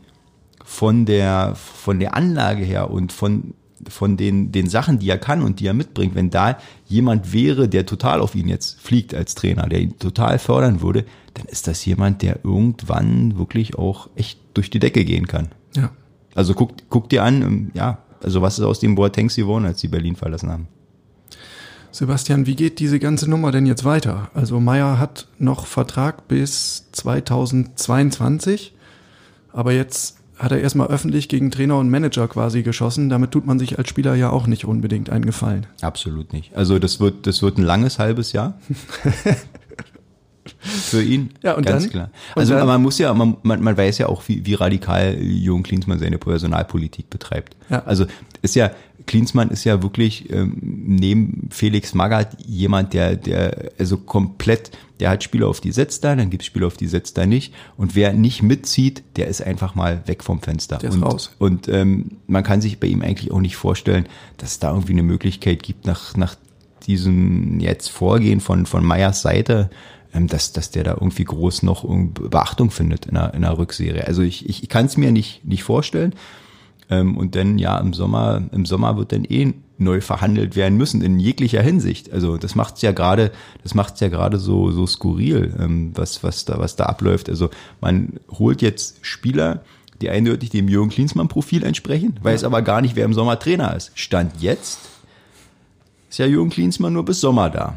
von der, von der Anlage her und von, von den, den Sachen, die er kann und die er mitbringt, wenn da jemand wäre, der total auf ihn jetzt fliegt als Trainer, der ihn total fördern würde, dann ist das jemand, der irgendwann wirklich auch echt durch die Decke gehen kann. Ja. Also guck, guck dir an, ähm, ja, also was ist aus dem Boatengs geworden, als sie Berlin verlassen haben? Sebastian, wie geht diese ganze Nummer denn jetzt weiter? Also Meyer hat noch Vertrag bis 2022, aber jetzt hat er erstmal öffentlich gegen Trainer und Manager quasi geschossen. Damit tut man sich als Spieler ja auch nicht unbedingt einen Gefallen. Absolut nicht. Also das wird, das wird ein langes halbes Jahr. *laughs* Für ihn, ja, und ganz dann? klar. Also dann? man muss ja, man, man, man weiß ja auch, wie, wie radikal Jürgen Klinsmann seine Personalpolitik betreibt. Ja. Also ist ja, Klinsmann ist ja wirklich ähm, neben Felix Magath jemand, der, der also komplett, der hat Spieler auf die setzt da, dann gibt es Spieler auf die setzt da nicht. Und wer nicht mitzieht, der ist einfach mal weg vom Fenster. Der ist und raus. und ähm, man kann sich bei ihm eigentlich auch nicht vorstellen, dass es da irgendwie eine Möglichkeit gibt, nach, nach diesem jetzt Vorgehen von, von Meyers Seite, ähm, dass, dass der da irgendwie groß noch Beachtung findet in einer, in einer Rückserie. Also ich, ich, ich kann es mir nicht, nicht vorstellen. Ähm, und dann ja im Sommer, im Sommer wird dann eh neu verhandelt werden müssen in jeglicher Hinsicht. Also das macht's ja gerade, das macht's ja gerade so so skurril, ähm, was was da was da abläuft. Also man holt jetzt Spieler, die eindeutig dem Jürgen Klinsmann-Profil entsprechen, weiß aber gar nicht, wer im Sommer Trainer ist. Stand jetzt ist ja Jürgen Klinsmann nur bis Sommer da.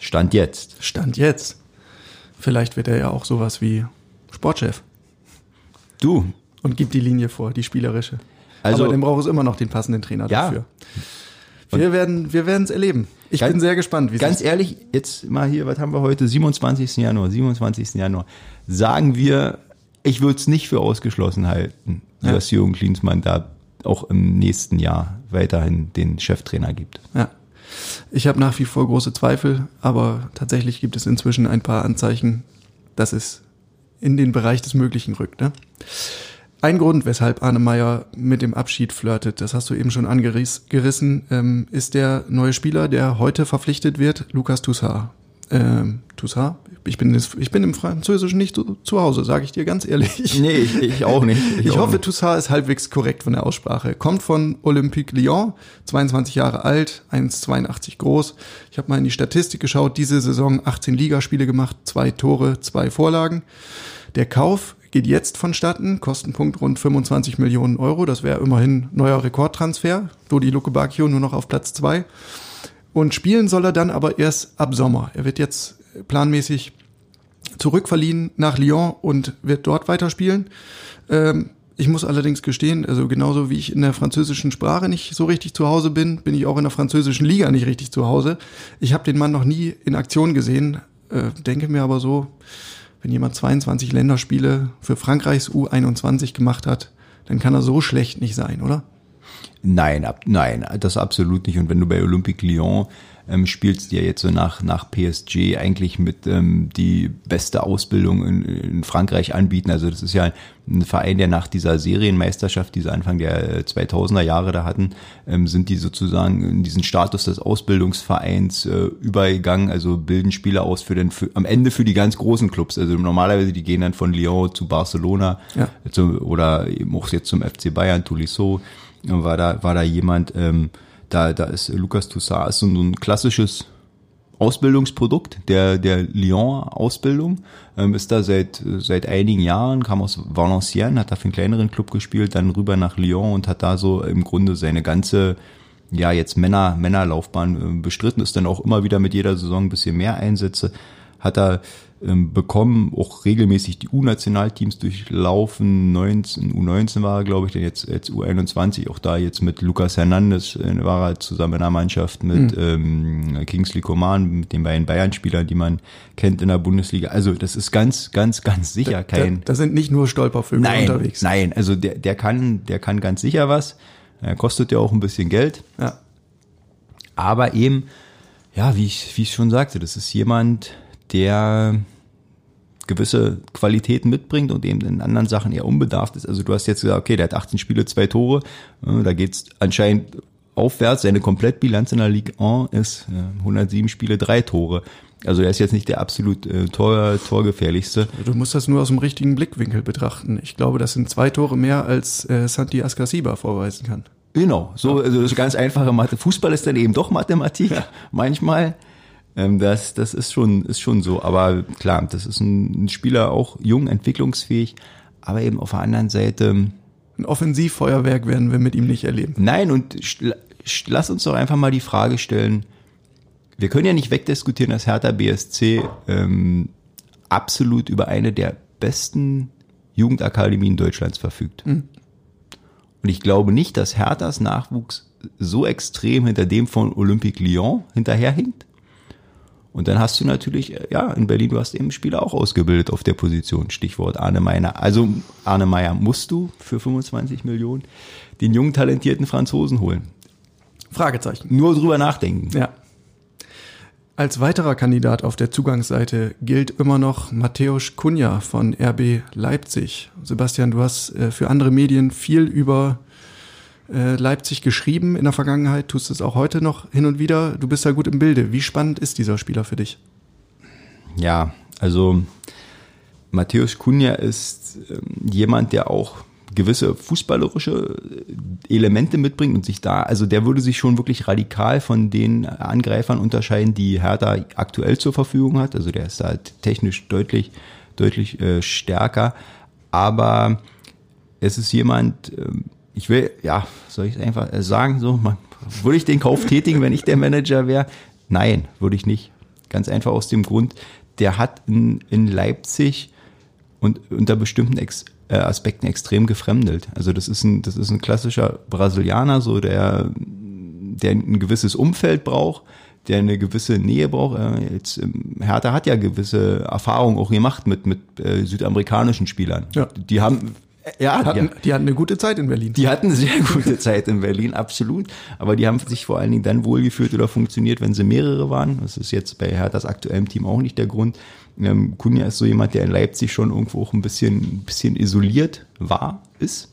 Stand jetzt. Stand jetzt. Vielleicht wird er ja auch sowas wie Sportchef Du, und gibt die Linie vor, die spielerische. Also- Aber dann braucht es immer noch den passenden Trainer Ja. dafür. Wir werden, wir werden es erleben. Ich Ganz- bin sehr gespannt, ganz ehrlich, jetzt mal hier, was haben wir heute? 27. Januar, 27. Januar. Sagen wir, ich würde es nicht für ausgeschlossen halten, Ja. dass Jürgen Klinsmann da auch im nächsten Jahr weiterhin den Cheftrainer gibt. Ja. Ich habe nach wie vor große Zweifel, aber tatsächlich gibt es inzwischen ein paar Anzeichen, dass es in den Bereich des Möglichen rückt. Ne? Ein Grund, weshalb Arne Meyer mit dem Abschied flirtet, das hast du eben schon angerissen, ähm, ist der neue Spieler, der heute verpflichtet wird, Lukas Toussaint. Ähm, Toussaint? Ich bin, ich bin im Französischen nicht zu, zu Hause, sage ich dir ganz ehrlich. *laughs* Nee, ich, ich auch nicht. Ich, auch hoffe, nicht. Toussaint ist halbwegs korrekt von der Aussprache. Kommt von Olympique Lyon, 22 Jahre alt, 1,82 groß. Ich habe mal in die Statistik geschaut, diese Saison 18 Ligaspiele gemacht, zwei Tore, zwei Vorlagen. Der Kauf geht jetzt vonstatten, Kostenpunkt rund 25 Millionen Euro. Das wäre immerhin neuer Rekordtransfer. Dodi Luke Bacchio nur noch auf Platz zwei. Und spielen soll er dann aber erst ab Sommer. Er wird jetzt planmäßig zurückverliehen nach Lyon und wird dort weiterspielen. Ähm, ich muss allerdings gestehen, also genauso wie ich in der französischen Sprache nicht so richtig zu Hause bin, bin ich auch in der französischen Liga nicht richtig zu Hause. Ich habe den Mann noch nie in Aktion gesehen, äh, denke mir aber so, wenn jemand 22 Länderspiele für Frankreichs U21 gemacht hat, dann kann er so schlecht nicht sein, oder? Nein, ab, nein, das absolut nicht. Und wenn du bei Olympique Lyon ähm, spielst, die ja jetzt so nach, nach PSG eigentlich mit ähm, die beste Ausbildung in, in Frankreich anbieten. Also das ist ja ein Verein, der nach dieser Serienmeisterschaft, die sie Anfang der äh, 2000er Jahre da hatten, ähm, sind die sozusagen in diesen Status des Ausbildungsvereins äh, übergegangen. Also bilden Spieler aus für den, für, am Ende für die ganz großen Clubs. Also normalerweise, die gehen dann von Lyon zu Barcelona Ja. zu, oder eben auch jetzt zum FC Bayern, Tolisso war da, war da jemand, ähm, da, da ist Lukas Toussaint ist so ein klassisches Ausbildungsprodukt der, der Lyon-Ausbildung, ähm, ist da seit, seit einigen Jahren, kam aus Valenciennes, hat da für einen kleineren Club gespielt, dann rüber nach Lyon und hat da so im Grunde seine ganze, ja, jetzt Männer, Männerlaufbahn äh, bestritten, ist dann auch immer wieder mit jeder Saison ein bisschen mehr Einsätze, hat er ähm, bekommen, auch regelmäßig die U-Nationalteams durchlaufen, 19, U19 war er, glaube ich, dann jetzt, jetzt U21, auch da jetzt mit Lucas Hernandez äh, war er zusammen in der Mannschaft, mit ähm, Kingsley Coman, mit den beiden Bayern-Spielern, die man kennt in der Bundesliga. Also das ist ganz, ganz, ganz sicher kein... Da, da sind nicht nur Stolpervögel Nein, unterwegs. nein, also der, der kann, der kann ganz sicher was. Er kostet ja auch ein bisschen Geld. Ja. Aber eben, ja, wie ich, wie ich schon sagte, das ist jemand, der gewisse Qualitäten mitbringt und eben in anderen Sachen eher unbedarft ist. Also du hast jetzt gesagt, okay, der hat 18 Spiele, zwei Tore. Da geht's anscheinend aufwärts. Seine Komplettbilanz in der Ligue 1 ist äh, 107 Spiele, drei Tore. Also er ist jetzt nicht der absolut äh, Tor, torgefährlichste. Du musst das nur aus dem richtigen Blickwinkel betrachten. Ich glaube, das sind zwei Tore mehr, als äh, Santi Ascasiba vorweisen kann. Genau, so also das ist ganz einfache Mathe. Fußball ist dann eben doch Mathematik manchmal. Ähm, das, das ist schon, ist schon so. Aber klar, das ist ein, Spieler auch jung, entwicklungsfähig, aber eben auf der anderen Seite, Ein Offensivfeuerwerk werden wir mit ihm nicht erleben. nein, und lass uns doch einfach mal die Frage stellen, wir können ja nicht wegdiskutieren, dass Hertha BSC ähm, absolut über eine der besten Jugendakademien Deutschlands verfügt. Und ich glaube nicht, dass Herthas Nachwuchs so extrem hinter dem von Olympique Lyon hinterherhinkt. Und dann hast du natürlich, äh, ja, in Berlin, du hast eben Spieler auch ausgebildet auf der Position. Stichwort Arne Meyer. Also Arne Meyer musst du für 25 Millionen den jungen, talentierten Franzosen holen. Fragezeichen. Nur drüber nachdenken. Ja. Als weiterer Kandidat auf der Zugangsseite gilt immer noch Mateusz Kunja von RB Leipzig. Sebastian, du hast äh, für andere Medien viel über äh, Leipzig geschrieben in der Vergangenheit, tust es auch heute noch hin und wieder. Du bist da gut im Bilde. Wie spannend ist dieser Spieler für dich? Ja, also Matthäus Kunja ist ähm, jemand, der auch gewisse fußballerische Elemente mitbringt und sich da, also der würde sich schon wirklich radikal von den Angreifern unterscheiden, die Hertha aktuell zur Verfügung hat. Also der ist halt technisch deutlich, deutlich äh, stärker. Aber es ist jemand, ähm, ich will, ja, soll ich es einfach sagen, so, man, würde ich den Kauf tätigen, wenn ich der Manager wäre? Nein, würde ich nicht. Ganz einfach aus dem Grund, der hat in, in Leipzig und unter bestimmten Ex, äh, Aspekten extrem gefremdelt. Also das ist ein, das ist ein klassischer Brasilianer, so der, der ein gewisses Umfeld braucht, der eine gewisse Nähe braucht. Äh, jetzt, ähm, Hertha hat ja gewisse Erfahrungen auch gemacht mit, mit äh, südamerikanischen Spielern. Ja. Die haben ja, Hatten, die, die hatten eine gute Zeit in Berlin. die hatten eine sehr *laughs* gute Zeit in Berlin, absolut. Aber die haben sich vor allen Dingen dann wohlgefühlt oder funktioniert, wenn sie mehrere waren. Das ist jetzt bei Herthas aktuellem Team auch nicht der Grund. Ähm, Kunja ist so jemand, der in Leipzig schon irgendwo auch ein bisschen, ein bisschen isoliert war, ist.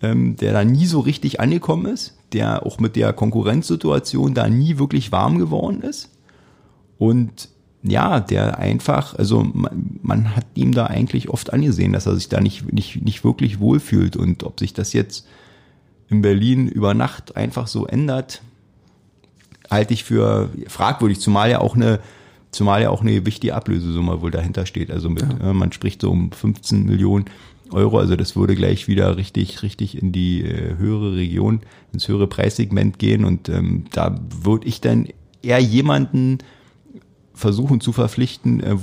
Ähm, der da nie so richtig angekommen ist, der auch mit der Konkurrenzsituation da nie wirklich warm geworden ist. Und ja, der einfach, also man, man hat ihm da eigentlich oft angesehen, dass er sich da nicht, nicht, nicht wirklich wohlfühlt. Und ob sich das jetzt in Berlin über Nacht einfach so ändert, halte ich für fragwürdig, zumal ja auch eine, zumal ja auch eine wichtige Ablösesumme wohl dahinter steht. Also mit, äh, man spricht so um 15 Millionen Euro, also das würde gleich wieder richtig, richtig in die äh, höhere Region, ins höhere Preissegment gehen. Und ähm, da würde ich dann eher jemanden versuchen zu verpflichten, äh,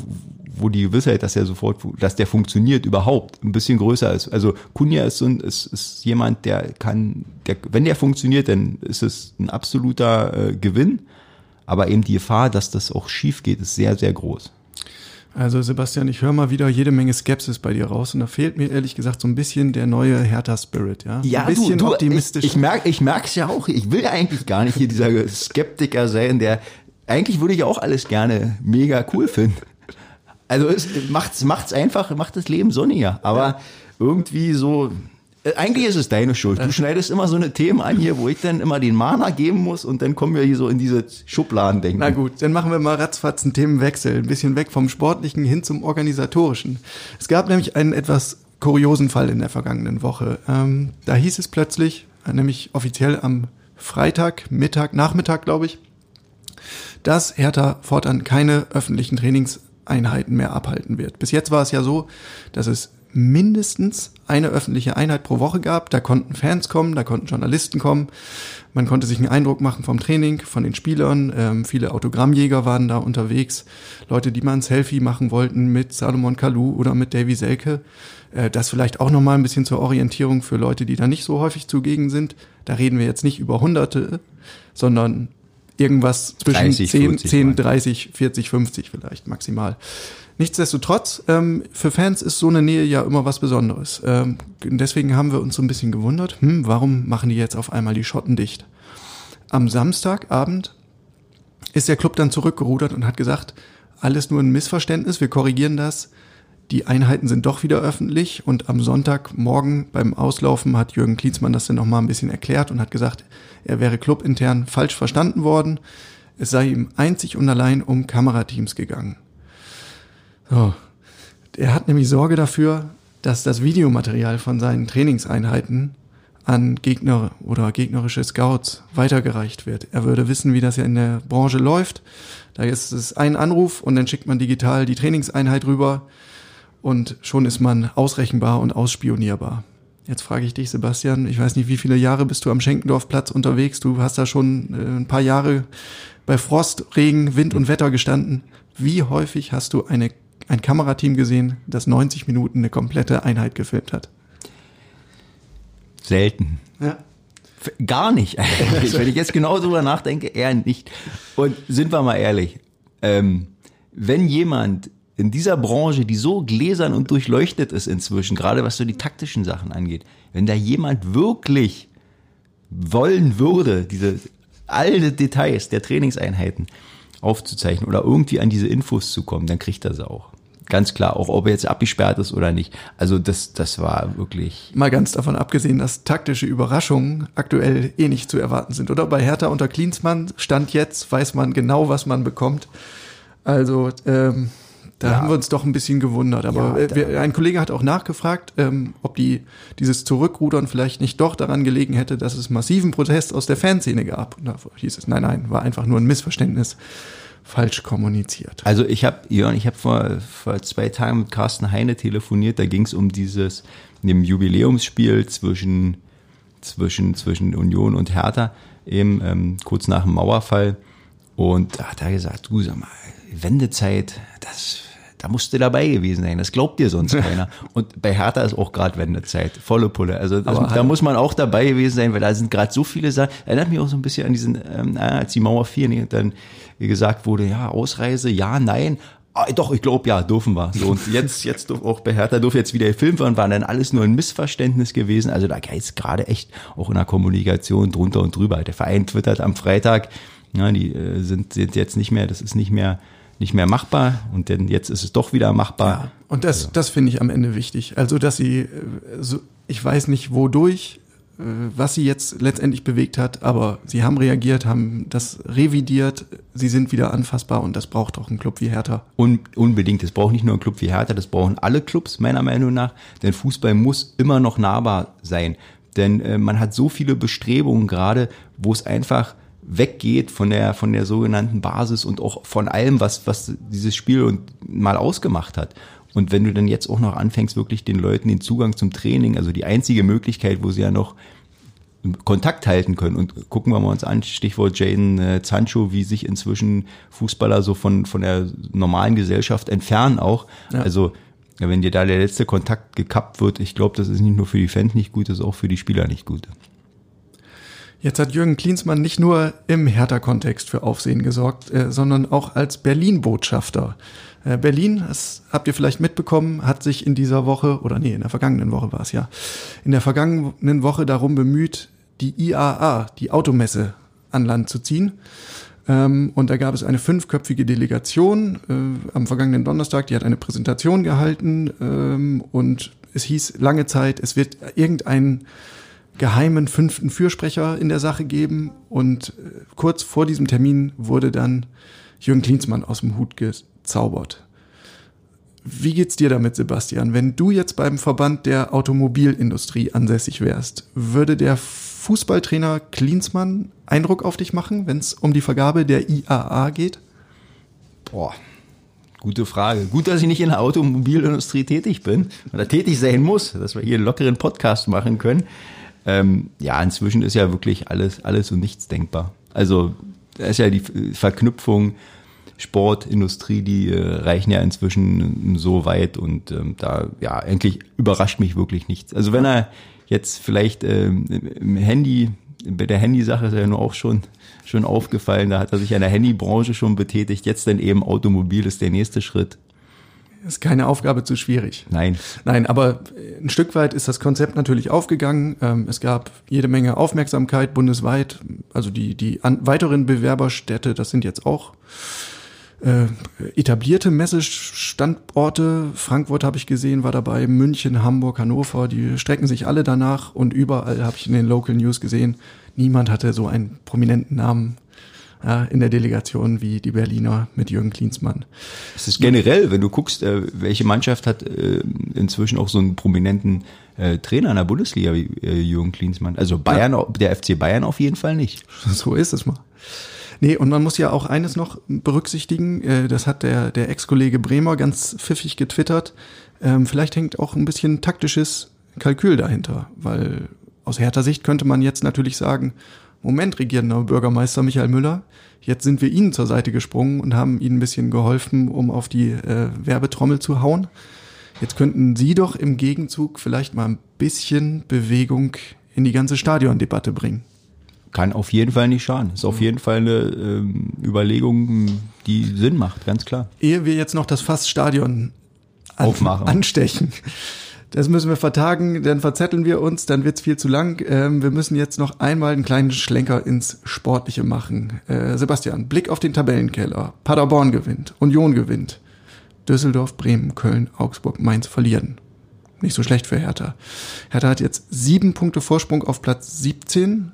wo die Gewissheit, dass er sofort, dass der funktioniert überhaupt, ein bisschen größer ist. Also Kunja ist so ein, ist, ist jemand, der kann, der, wenn der funktioniert, dann ist es ein absoluter äh, Gewinn. Aber eben die Gefahr, dass das auch schief geht, ist sehr, sehr groß. Also Sebastian, ich höre mal wieder jede Menge Skepsis bei dir raus und da fehlt mir ehrlich gesagt so ein bisschen der neue Hertha-Spirit, ja? Ja, ein bisschen du, du, optimistisch. Ich, ich merke ich merk's ja auch. Ich will ja eigentlich gar nicht hier dieser Skeptiker sein, der eigentlich würde ich auch alles gerne mega cool finden. Also es macht's, macht's einfach, macht das Leben sonniger. Aber irgendwie so, äh, eigentlich ist es deine Schuld. Du schneidest immer so eine Themen an hier, wo ich dann immer den Mana geben muss und dann kommen wir hier so in diese Schubladen denken. Na gut, dann machen wir mal ratzfatz einen Themenwechsel. Ein bisschen weg vom Sportlichen hin zum Organisatorischen. Es gab nämlich einen etwas kuriosen Fall in der vergangenen Woche. Ähm, da hieß es plötzlich, nämlich offiziell am Freitag, Mittag, Nachmittag, glaube ich, dass Hertha fortan keine öffentlichen Trainingseinheiten mehr abhalten wird. Bis jetzt war es ja so, dass es mindestens eine öffentliche Einheit pro Woche gab. Da konnten Fans kommen, da konnten Journalisten kommen. Man konnte sich einen Eindruck machen vom Training, von den Spielern. Ähm, viele Autogrammjäger waren da unterwegs. Leute, die mal ein Selfie machen wollten mit Salomon Kalou oder mit Davy Selke. Äh, das vielleicht auch nochmal ein bisschen zur Orientierung für Leute, die da nicht so häufig zugegen sind. Da reden wir jetzt nicht über Hunderte, sondern irgendwas zwischen 30, 10, 40 10 mal. 30, 40, 50 vielleicht maximal. Nichtsdestotrotz, ähm, für Fans ist so eine Nähe ja immer was Besonderes. Ähm, deswegen haben wir uns so ein bisschen gewundert, hm, warum machen die jetzt auf einmal die Schotten dicht? Am Samstagabend ist der Club dann zurückgerudert und hat gesagt, alles nur ein Missverständnis, wir korrigieren das. Die Einheiten sind doch wieder öffentlich und am Sonntagmorgen beim Auslaufen hat Jürgen Klinsmann das dann nochmal ein bisschen erklärt und hat gesagt, er wäre clubintern falsch verstanden worden. Es sei ihm einzig und allein um Kamerateams gegangen. So. Er hat nämlich Sorge dafür, dass das Videomaterial von seinen Trainingseinheiten an Gegner oder gegnerische Scouts weitergereicht wird. Er würde wissen, wie das ja in der Branche läuft. Da ist es ein Anruf und dann schickt man digital die Trainingseinheit rüber und schon ist man ausrechenbar und ausspionierbar. Jetzt frage ich dich, Sebastian, ich weiß nicht, wie viele Jahre bist du am Schenkendorfplatz unterwegs? Du hast da schon äh, ein paar Jahre bei Frost, Regen, Wind und Wetter gestanden. Wie häufig hast du eine, ein Kamerateam gesehen, das 90 Minuten eine komplette Einheit gefilmt hat? Selten. Ja. Gar nicht eigentlich. *laughs* Wenn ich jetzt genau drüber nachdenke, eher nicht. Und sind wir mal ehrlich, ähm, wenn jemand in dieser Branche, die so gläsern und durchleuchtet ist inzwischen, gerade was so die taktischen Sachen angeht, wenn da jemand wirklich wollen würde, diese alle Details der Trainingseinheiten aufzuzeichnen oder irgendwie an diese Infos zu kommen, dann kriegt er sie auch. Ganz klar, auch ob er jetzt abgesperrt ist oder nicht. Also das, das war wirklich Mal ganz davon abgesehen, dass taktische Überraschungen aktuell eh nicht zu erwarten sind. Oder bei Hertha unter Klinsmann stand jetzt, weiß man genau, was man bekommt. Also ähm, Da Ja. haben wir uns doch ein bisschen gewundert. Aber Ja, äh, wir, ein Kollege hat auch nachgefragt, ähm, ob die dieses Zurückrudern vielleicht nicht doch daran gelegen hätte, dass es massiven Protest aus der Fanszene gab. Und da hieß es, nein, nein, war einfach nur ein Missverständnis, falsch kommuniziert. Also ich habe, Jörn, ich habe vor, vor zwei Tagen mit Carsten Heine telefoniert, da ging es um dieses, dem Jubiläumsspiel zwischen, zwischen, zwischen Union und Hertha, eben ähm, kurz nach dem Mauerfall. Und da hat er gesagt, du sag mal, Wendezeit, das, da musst du dabei gewesen sein, das glaubt dir sonst *laughs* keiner. Und bei Hertha ist auch gerade Wendezeit, volle Pulle. Also das, da muss man auch dabei gewesen sein, weil da sind gerade so viele Sachen. Erinnert mich auch so ein bisschen an diesen, ähm, als die Mauer fiel, ne, und dann gesagt wurde, ja, Ausreise, ja, nein. Ah, doch, ich glaube, ja, dürfen wir. So, und jetzt, jetzt auch bei Hertha durfte jetzt wieder gefilmt werden, war dann alles nur ein Missverständnis gewesen. Also da ist gerade echt auch in der Kommunikation drunter und drüber. Der Verein twittert am Freitag, ja, die äh, sind, sind jetzt nicht mehr, das ist nicht mehr, nicht mehr machbar. Und denn jetzt ist es doch wieder machbar. Und das, das finde ich am Ende wichtig. Also, dass sie, äh, so, ich weiß nicht wodurch, äh, was sie jetzt letztendlich bewegt hat, aber sie haben reagiert, haben das revidiert, sie sind wieder anfassbar und das braucht auch ein Club wie Hertha. Un unbedingt. Das braucht nicht nur ein Club wie Hertha, das brauchen alle Clubs, meiner Meinung nach. Denn Fußball muss immer noch nahbar sein. Denn äh, man hat so viele Bestrebungen gerade, wo es einfach weggeht von der, von der sogenannten Basis und auch von allem, was, was dieses Spiel und mal ausgemacht hat. Und wenn du dann jetzt auch noch anfängst, wirklich den Leuten den Zugang zum Training, also die einzige Möglichkeit, wo sie ja noch Kontakt halten können. Und gucken wir mal uns an, Stichwort Jaden äh, Sancho, wie sich inzwischen Fußballer so von, von der normalen Gesellschaft entfernen auch. Ja. Also wenn dir da der letzte Kontakt gekappt wird, ich glaube, das ist nicht nur für die Fans nicht gut, das ist auch für die Spieler nicht gut. Jetzt hat Jürgen Klinsmann nicht nur im Hertha-Kontext für Aufsehen gesorgt, äh, sondern auch als Berlin-Botschafter. Äh, Berlin, das habt ihr vielleicht mitbekommen, hat sich in dieser Woche, oder nee, in der vergangenen Woche war es ja, in der vergangenen Woche darum bemüht, die IAA, die Automesse, an Land zu ziehen. Ähm, und da gab es eine fünfköpfige Delegation äh, am vergangenen Donnerstag, die hat eine Präsentation gehalten ähm, und es hieß lange Zeit, es wird irgendein geheimen fünften Fürsprecher in der Sache geben. Und äh, kurz vor diesem Termin wurde dann Jürgen Klinsmann aus dem Hut gezaubert. Wie geht's dir damit, Sebastian? Wenn du jetzt beim Verband der Automobilindustrie ansässig wärst, würde der Fußballtrainer Klinsmann Eindruck auf dich machen, wenn es um die Vergabe der IAA geht? Boah, gute Frage. Gut, dass ich nicht in der Automobilindustrie tätig bin oder tätig sein muss, dass wir hier einen lockeren Podcast machen können. Ähm, ja, inzwischen ist ja wirklich alles, alles und nichts denkbar. Also, da ist ja die Verknüpfung Sport, Industrie, die äh, reichen ja inzwischen so weit und ähm, da, ja, eigentlich überrascht mich wirklich nichts. Also, wenn er jetzt vielleicht ähm, im Handy, bei der Handysache ist er ja nur auch schon, schon aufgefallen, da hat er sich in der Handybranche schon betätigt, jetzt dann eben Automobil ist der nächste Schritt. Ist keine Aufgabe zu schwierig. Nein. Nein, aber ein Stück weit ist das Konzept natürlich aufgegangen. Ähm, Es gab jede Menge Aufmerksamkeit bundesweit. Also die, die weiteren Bewerberstädte, das sind jetzt auch äh, etablierte Messestandorte. Frankfurt habe ich gesehen, war dabei, München, Hamburg, Hannover, die strecken sich alle danach und überall habe ich in den Local News gesehen, niemand hatte so einen prominenten Namen ja, in der Delegation wie die Berliner mit Jürgen Klinsmann. Es ist generell, wenn du guckst, äh, welche Mannschaft hat äh, inzwischen auch so einen prominenten äh, Trainer in der Bundesliga wie äh, Jürgen Klinsmann. Also Bayern, der FC Bayern auf jeden Fall nicht. So ist es mal. Nee, und man muss ja auch eines noch berücksichtigen, äh, das hat der, der Ex-Kollege Bremer ganz pfiffig getwittert. Ähm, vielleicht hängt auch ein bisschen taktisches Kalkül dahinter, weil aus härter Sicht könnte man jetzt natürlich sagen, Moment, regierender Bürgermeister Michael Müller, jetzt sind wir Ihnen zur Seite gesprungen und haben Ihnen ein bisschen geholfen, um auf die äh, Werbetrommel zu hauen. Jetzt könnten Sie doch im Gegenzug vielleicht mal ein bisschen Bewegung in die ganze Stadiondebatte bringen. Kann auf jeden Fall nicht schaden. Ist auf jeden Fall eine ähm, Überlegung, die Sinn macht, ganz klar. ehe wir jetzt noch das Fassstadion an, Aufmachen. anstechen. Das müssen wir vertagen, dann verzetteln wir uns, dann wird's viel zu lang. Ähm, wir müssen jetzt noch einmal einen kleinen Schlenker ins Sportliche machen. Äh, Sebastian, Blick auf den Tabellenkeller. Paderborn gewinnt, Union gewinnt. Düsseldorf, Bremen, Köln, Augsburg, Mainz verlieren. Nicht so schlecht für Hertha. Hertha hat jetzt sieben Punkte Vorsprung auf Platz 17.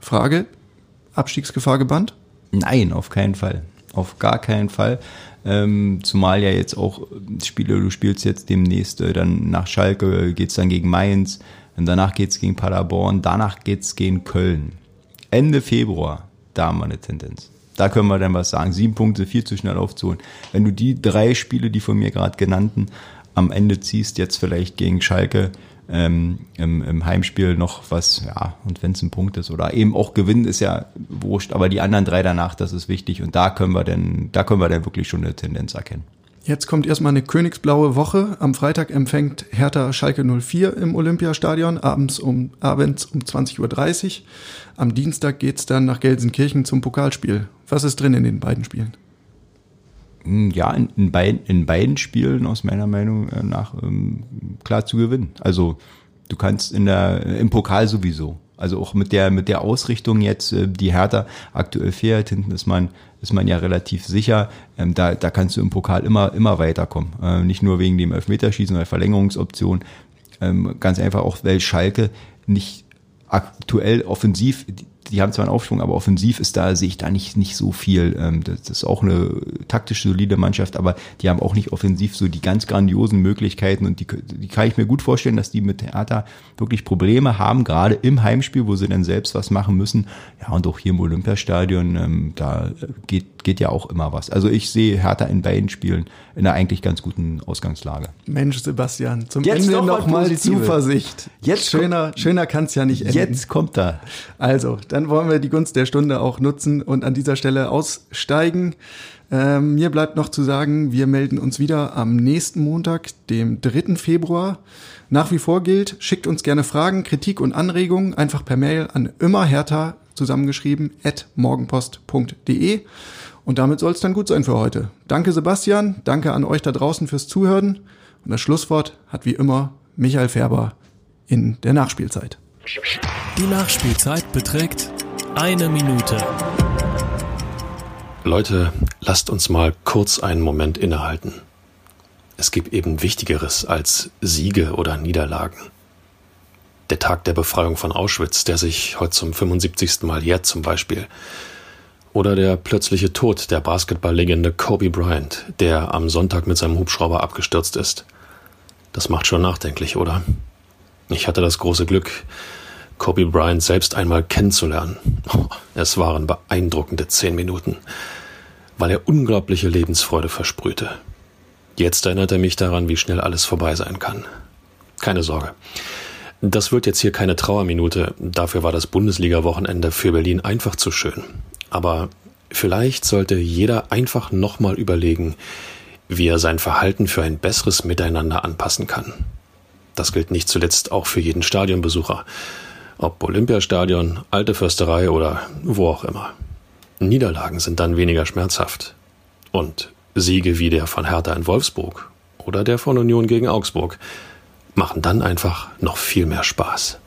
Frage, Abstiegsgefahr gebannt? Nein, auf keinen Fall. auf gar keinen Fall. Ähm, zumal ja jetzt auch Spiele, du spielst jetzt demnächst äh, dann nach Schalke, geht's dann gegen Mainz, und danach geht's gegen Paderborn, danach geht's gegen Köln. Ende Februar, da haben wir eine Tendenz. Da können wir dann was sagen. Sieben Punkte, viel zu schnell aufzuholen. Wenn du die drei Spiele, die von mir gerade genannten, am Ende ziehst, jetzt vielleicht gegen Schalke, ähm, im, im Heimspiel noch was, ja, und wenn es ein Punkt ist oder eben auch gewinnen, ist ja wurscht, aber die anderen drei danach, das ist wichtig und da können wir denn, da können wir dann wirklich schon eine Tendenz erkennen. Jetzt kommt erstmal eine königsblaue Woche. Am Freitag empfängt Hertha Schalke 04 im Olympiastadion, abends um, abends um 20.30 Uhr. Am Dienstag geht's dann nach Gelsenkirchen zum Pokalspiel. Was ist drin in den beiden Spielen? Ja, in, in, beid, in beiden Spielen aus meiner Meinung nach ähm, klar zu gewinnen. Also du kannst in der im Pokal sowieso. Also auch mit der mit der Ausrichtung jetzt, äh, die Hertha aktuell fährt, hinten ist man ist man ja relativ sicher. Ähm, da da kannst du im Pokal immer immer weiterkommen. Äh, nicht nur wegen dem Elfmeterschießen oder Verlängerungsoption. Ähm, ganz einfach auch, weil Schalke nicht aktuell offensiv die haben zwar einen Aufschwung, aber offensiv ist da, sehe ich da nicht, nicht so viel. Ähm, das, ist auch eine taktisch solide Mannschaft, aber die haben auch nicht offensiv so die ganz grandiosen Möglichkeiten und die, die kann ich mir gut vorstellen, dass die mit Hertha wirklich Probleme haben, gerade im Heimspiel, wo sie dann selbst was machen müssen. Ja, und auch hier im Olympiastadion, ähm, da geht, geht ja auch immer was. Also ich sehe Hertha in beiden Spielen in einer eigentlich ganz guten Ausgangslage. Mensch, Sebastian, zum Jetzt Ende noch mal Zuversicht. Jetzt schöner, schöner kann es ja nicht enden. Jetzt kommt er. Also, dann wollen wir die Gunst der Stunde auch nutzen und an dieser Stelle aussteigen. Ähm, mir bleibt noch zu sagen, wir melden uns wieder am nächsten Montag, dem 3. Februar. Nach wie vor gilt, schickt uns gerne Fragen, Kritik und Anregungen einfach per Mail an immerhertha zusammengeschrieben at morgenpost.de. Und damit soll es dann gut sein für heute. Danke Sebastian, danke an euch da draußen fürs Zuhören. Und das Schlusswort hat wie immer Michael Färber in der Nachspielzeit. Die Nachspielzeit beträgt eine Minute. Leute, lasst uns mal kurz einen Moment innehalten. Es gibt eben Wichtigeres als Siege oder Niederlagen. Der Tag der Befreiung von Auschwitz, der sich heute zum 75. Mal jährt zum Beispiel. Oder der plötzliche Tod der Basketballlegende Kobe Bryant, der am Sonntag mit seinem Hubschrauber abgestürzt ist. Das macht schon nachdenklich, oder? Ich hatte das große Glück, Kobe Bryant selbst einmal kennenzulernen. *laughs* Es waren beeindruckende zehn Minuten, weil er unglaubliche Lebensfreude versprühte. Jetzt erinnert er mich daran, wie schnell alles vorbei sein kann. Keine Sorge. Das wird jetzt hier keine Trauerminute, dafür war das Bundesliga-Wochenende für Berlin einfach zu schön. Aber vielleicht sollte jeder einfach nochmal überlegen, wie er sein Verhalten für ein besseres Miteinander anpassen kann. Das gilt nicht zuletzt auch für jeden Stadionbesucher. Ob Olympiastadion, alte Försterei oder wo auch immer. Niederlagen sind dann weniger schmerzhaft. Und Siege wie der von Hertha in Wolfsburg oder der von Union gegen Augsburg machen dann einfach noch viel mehr Spaß.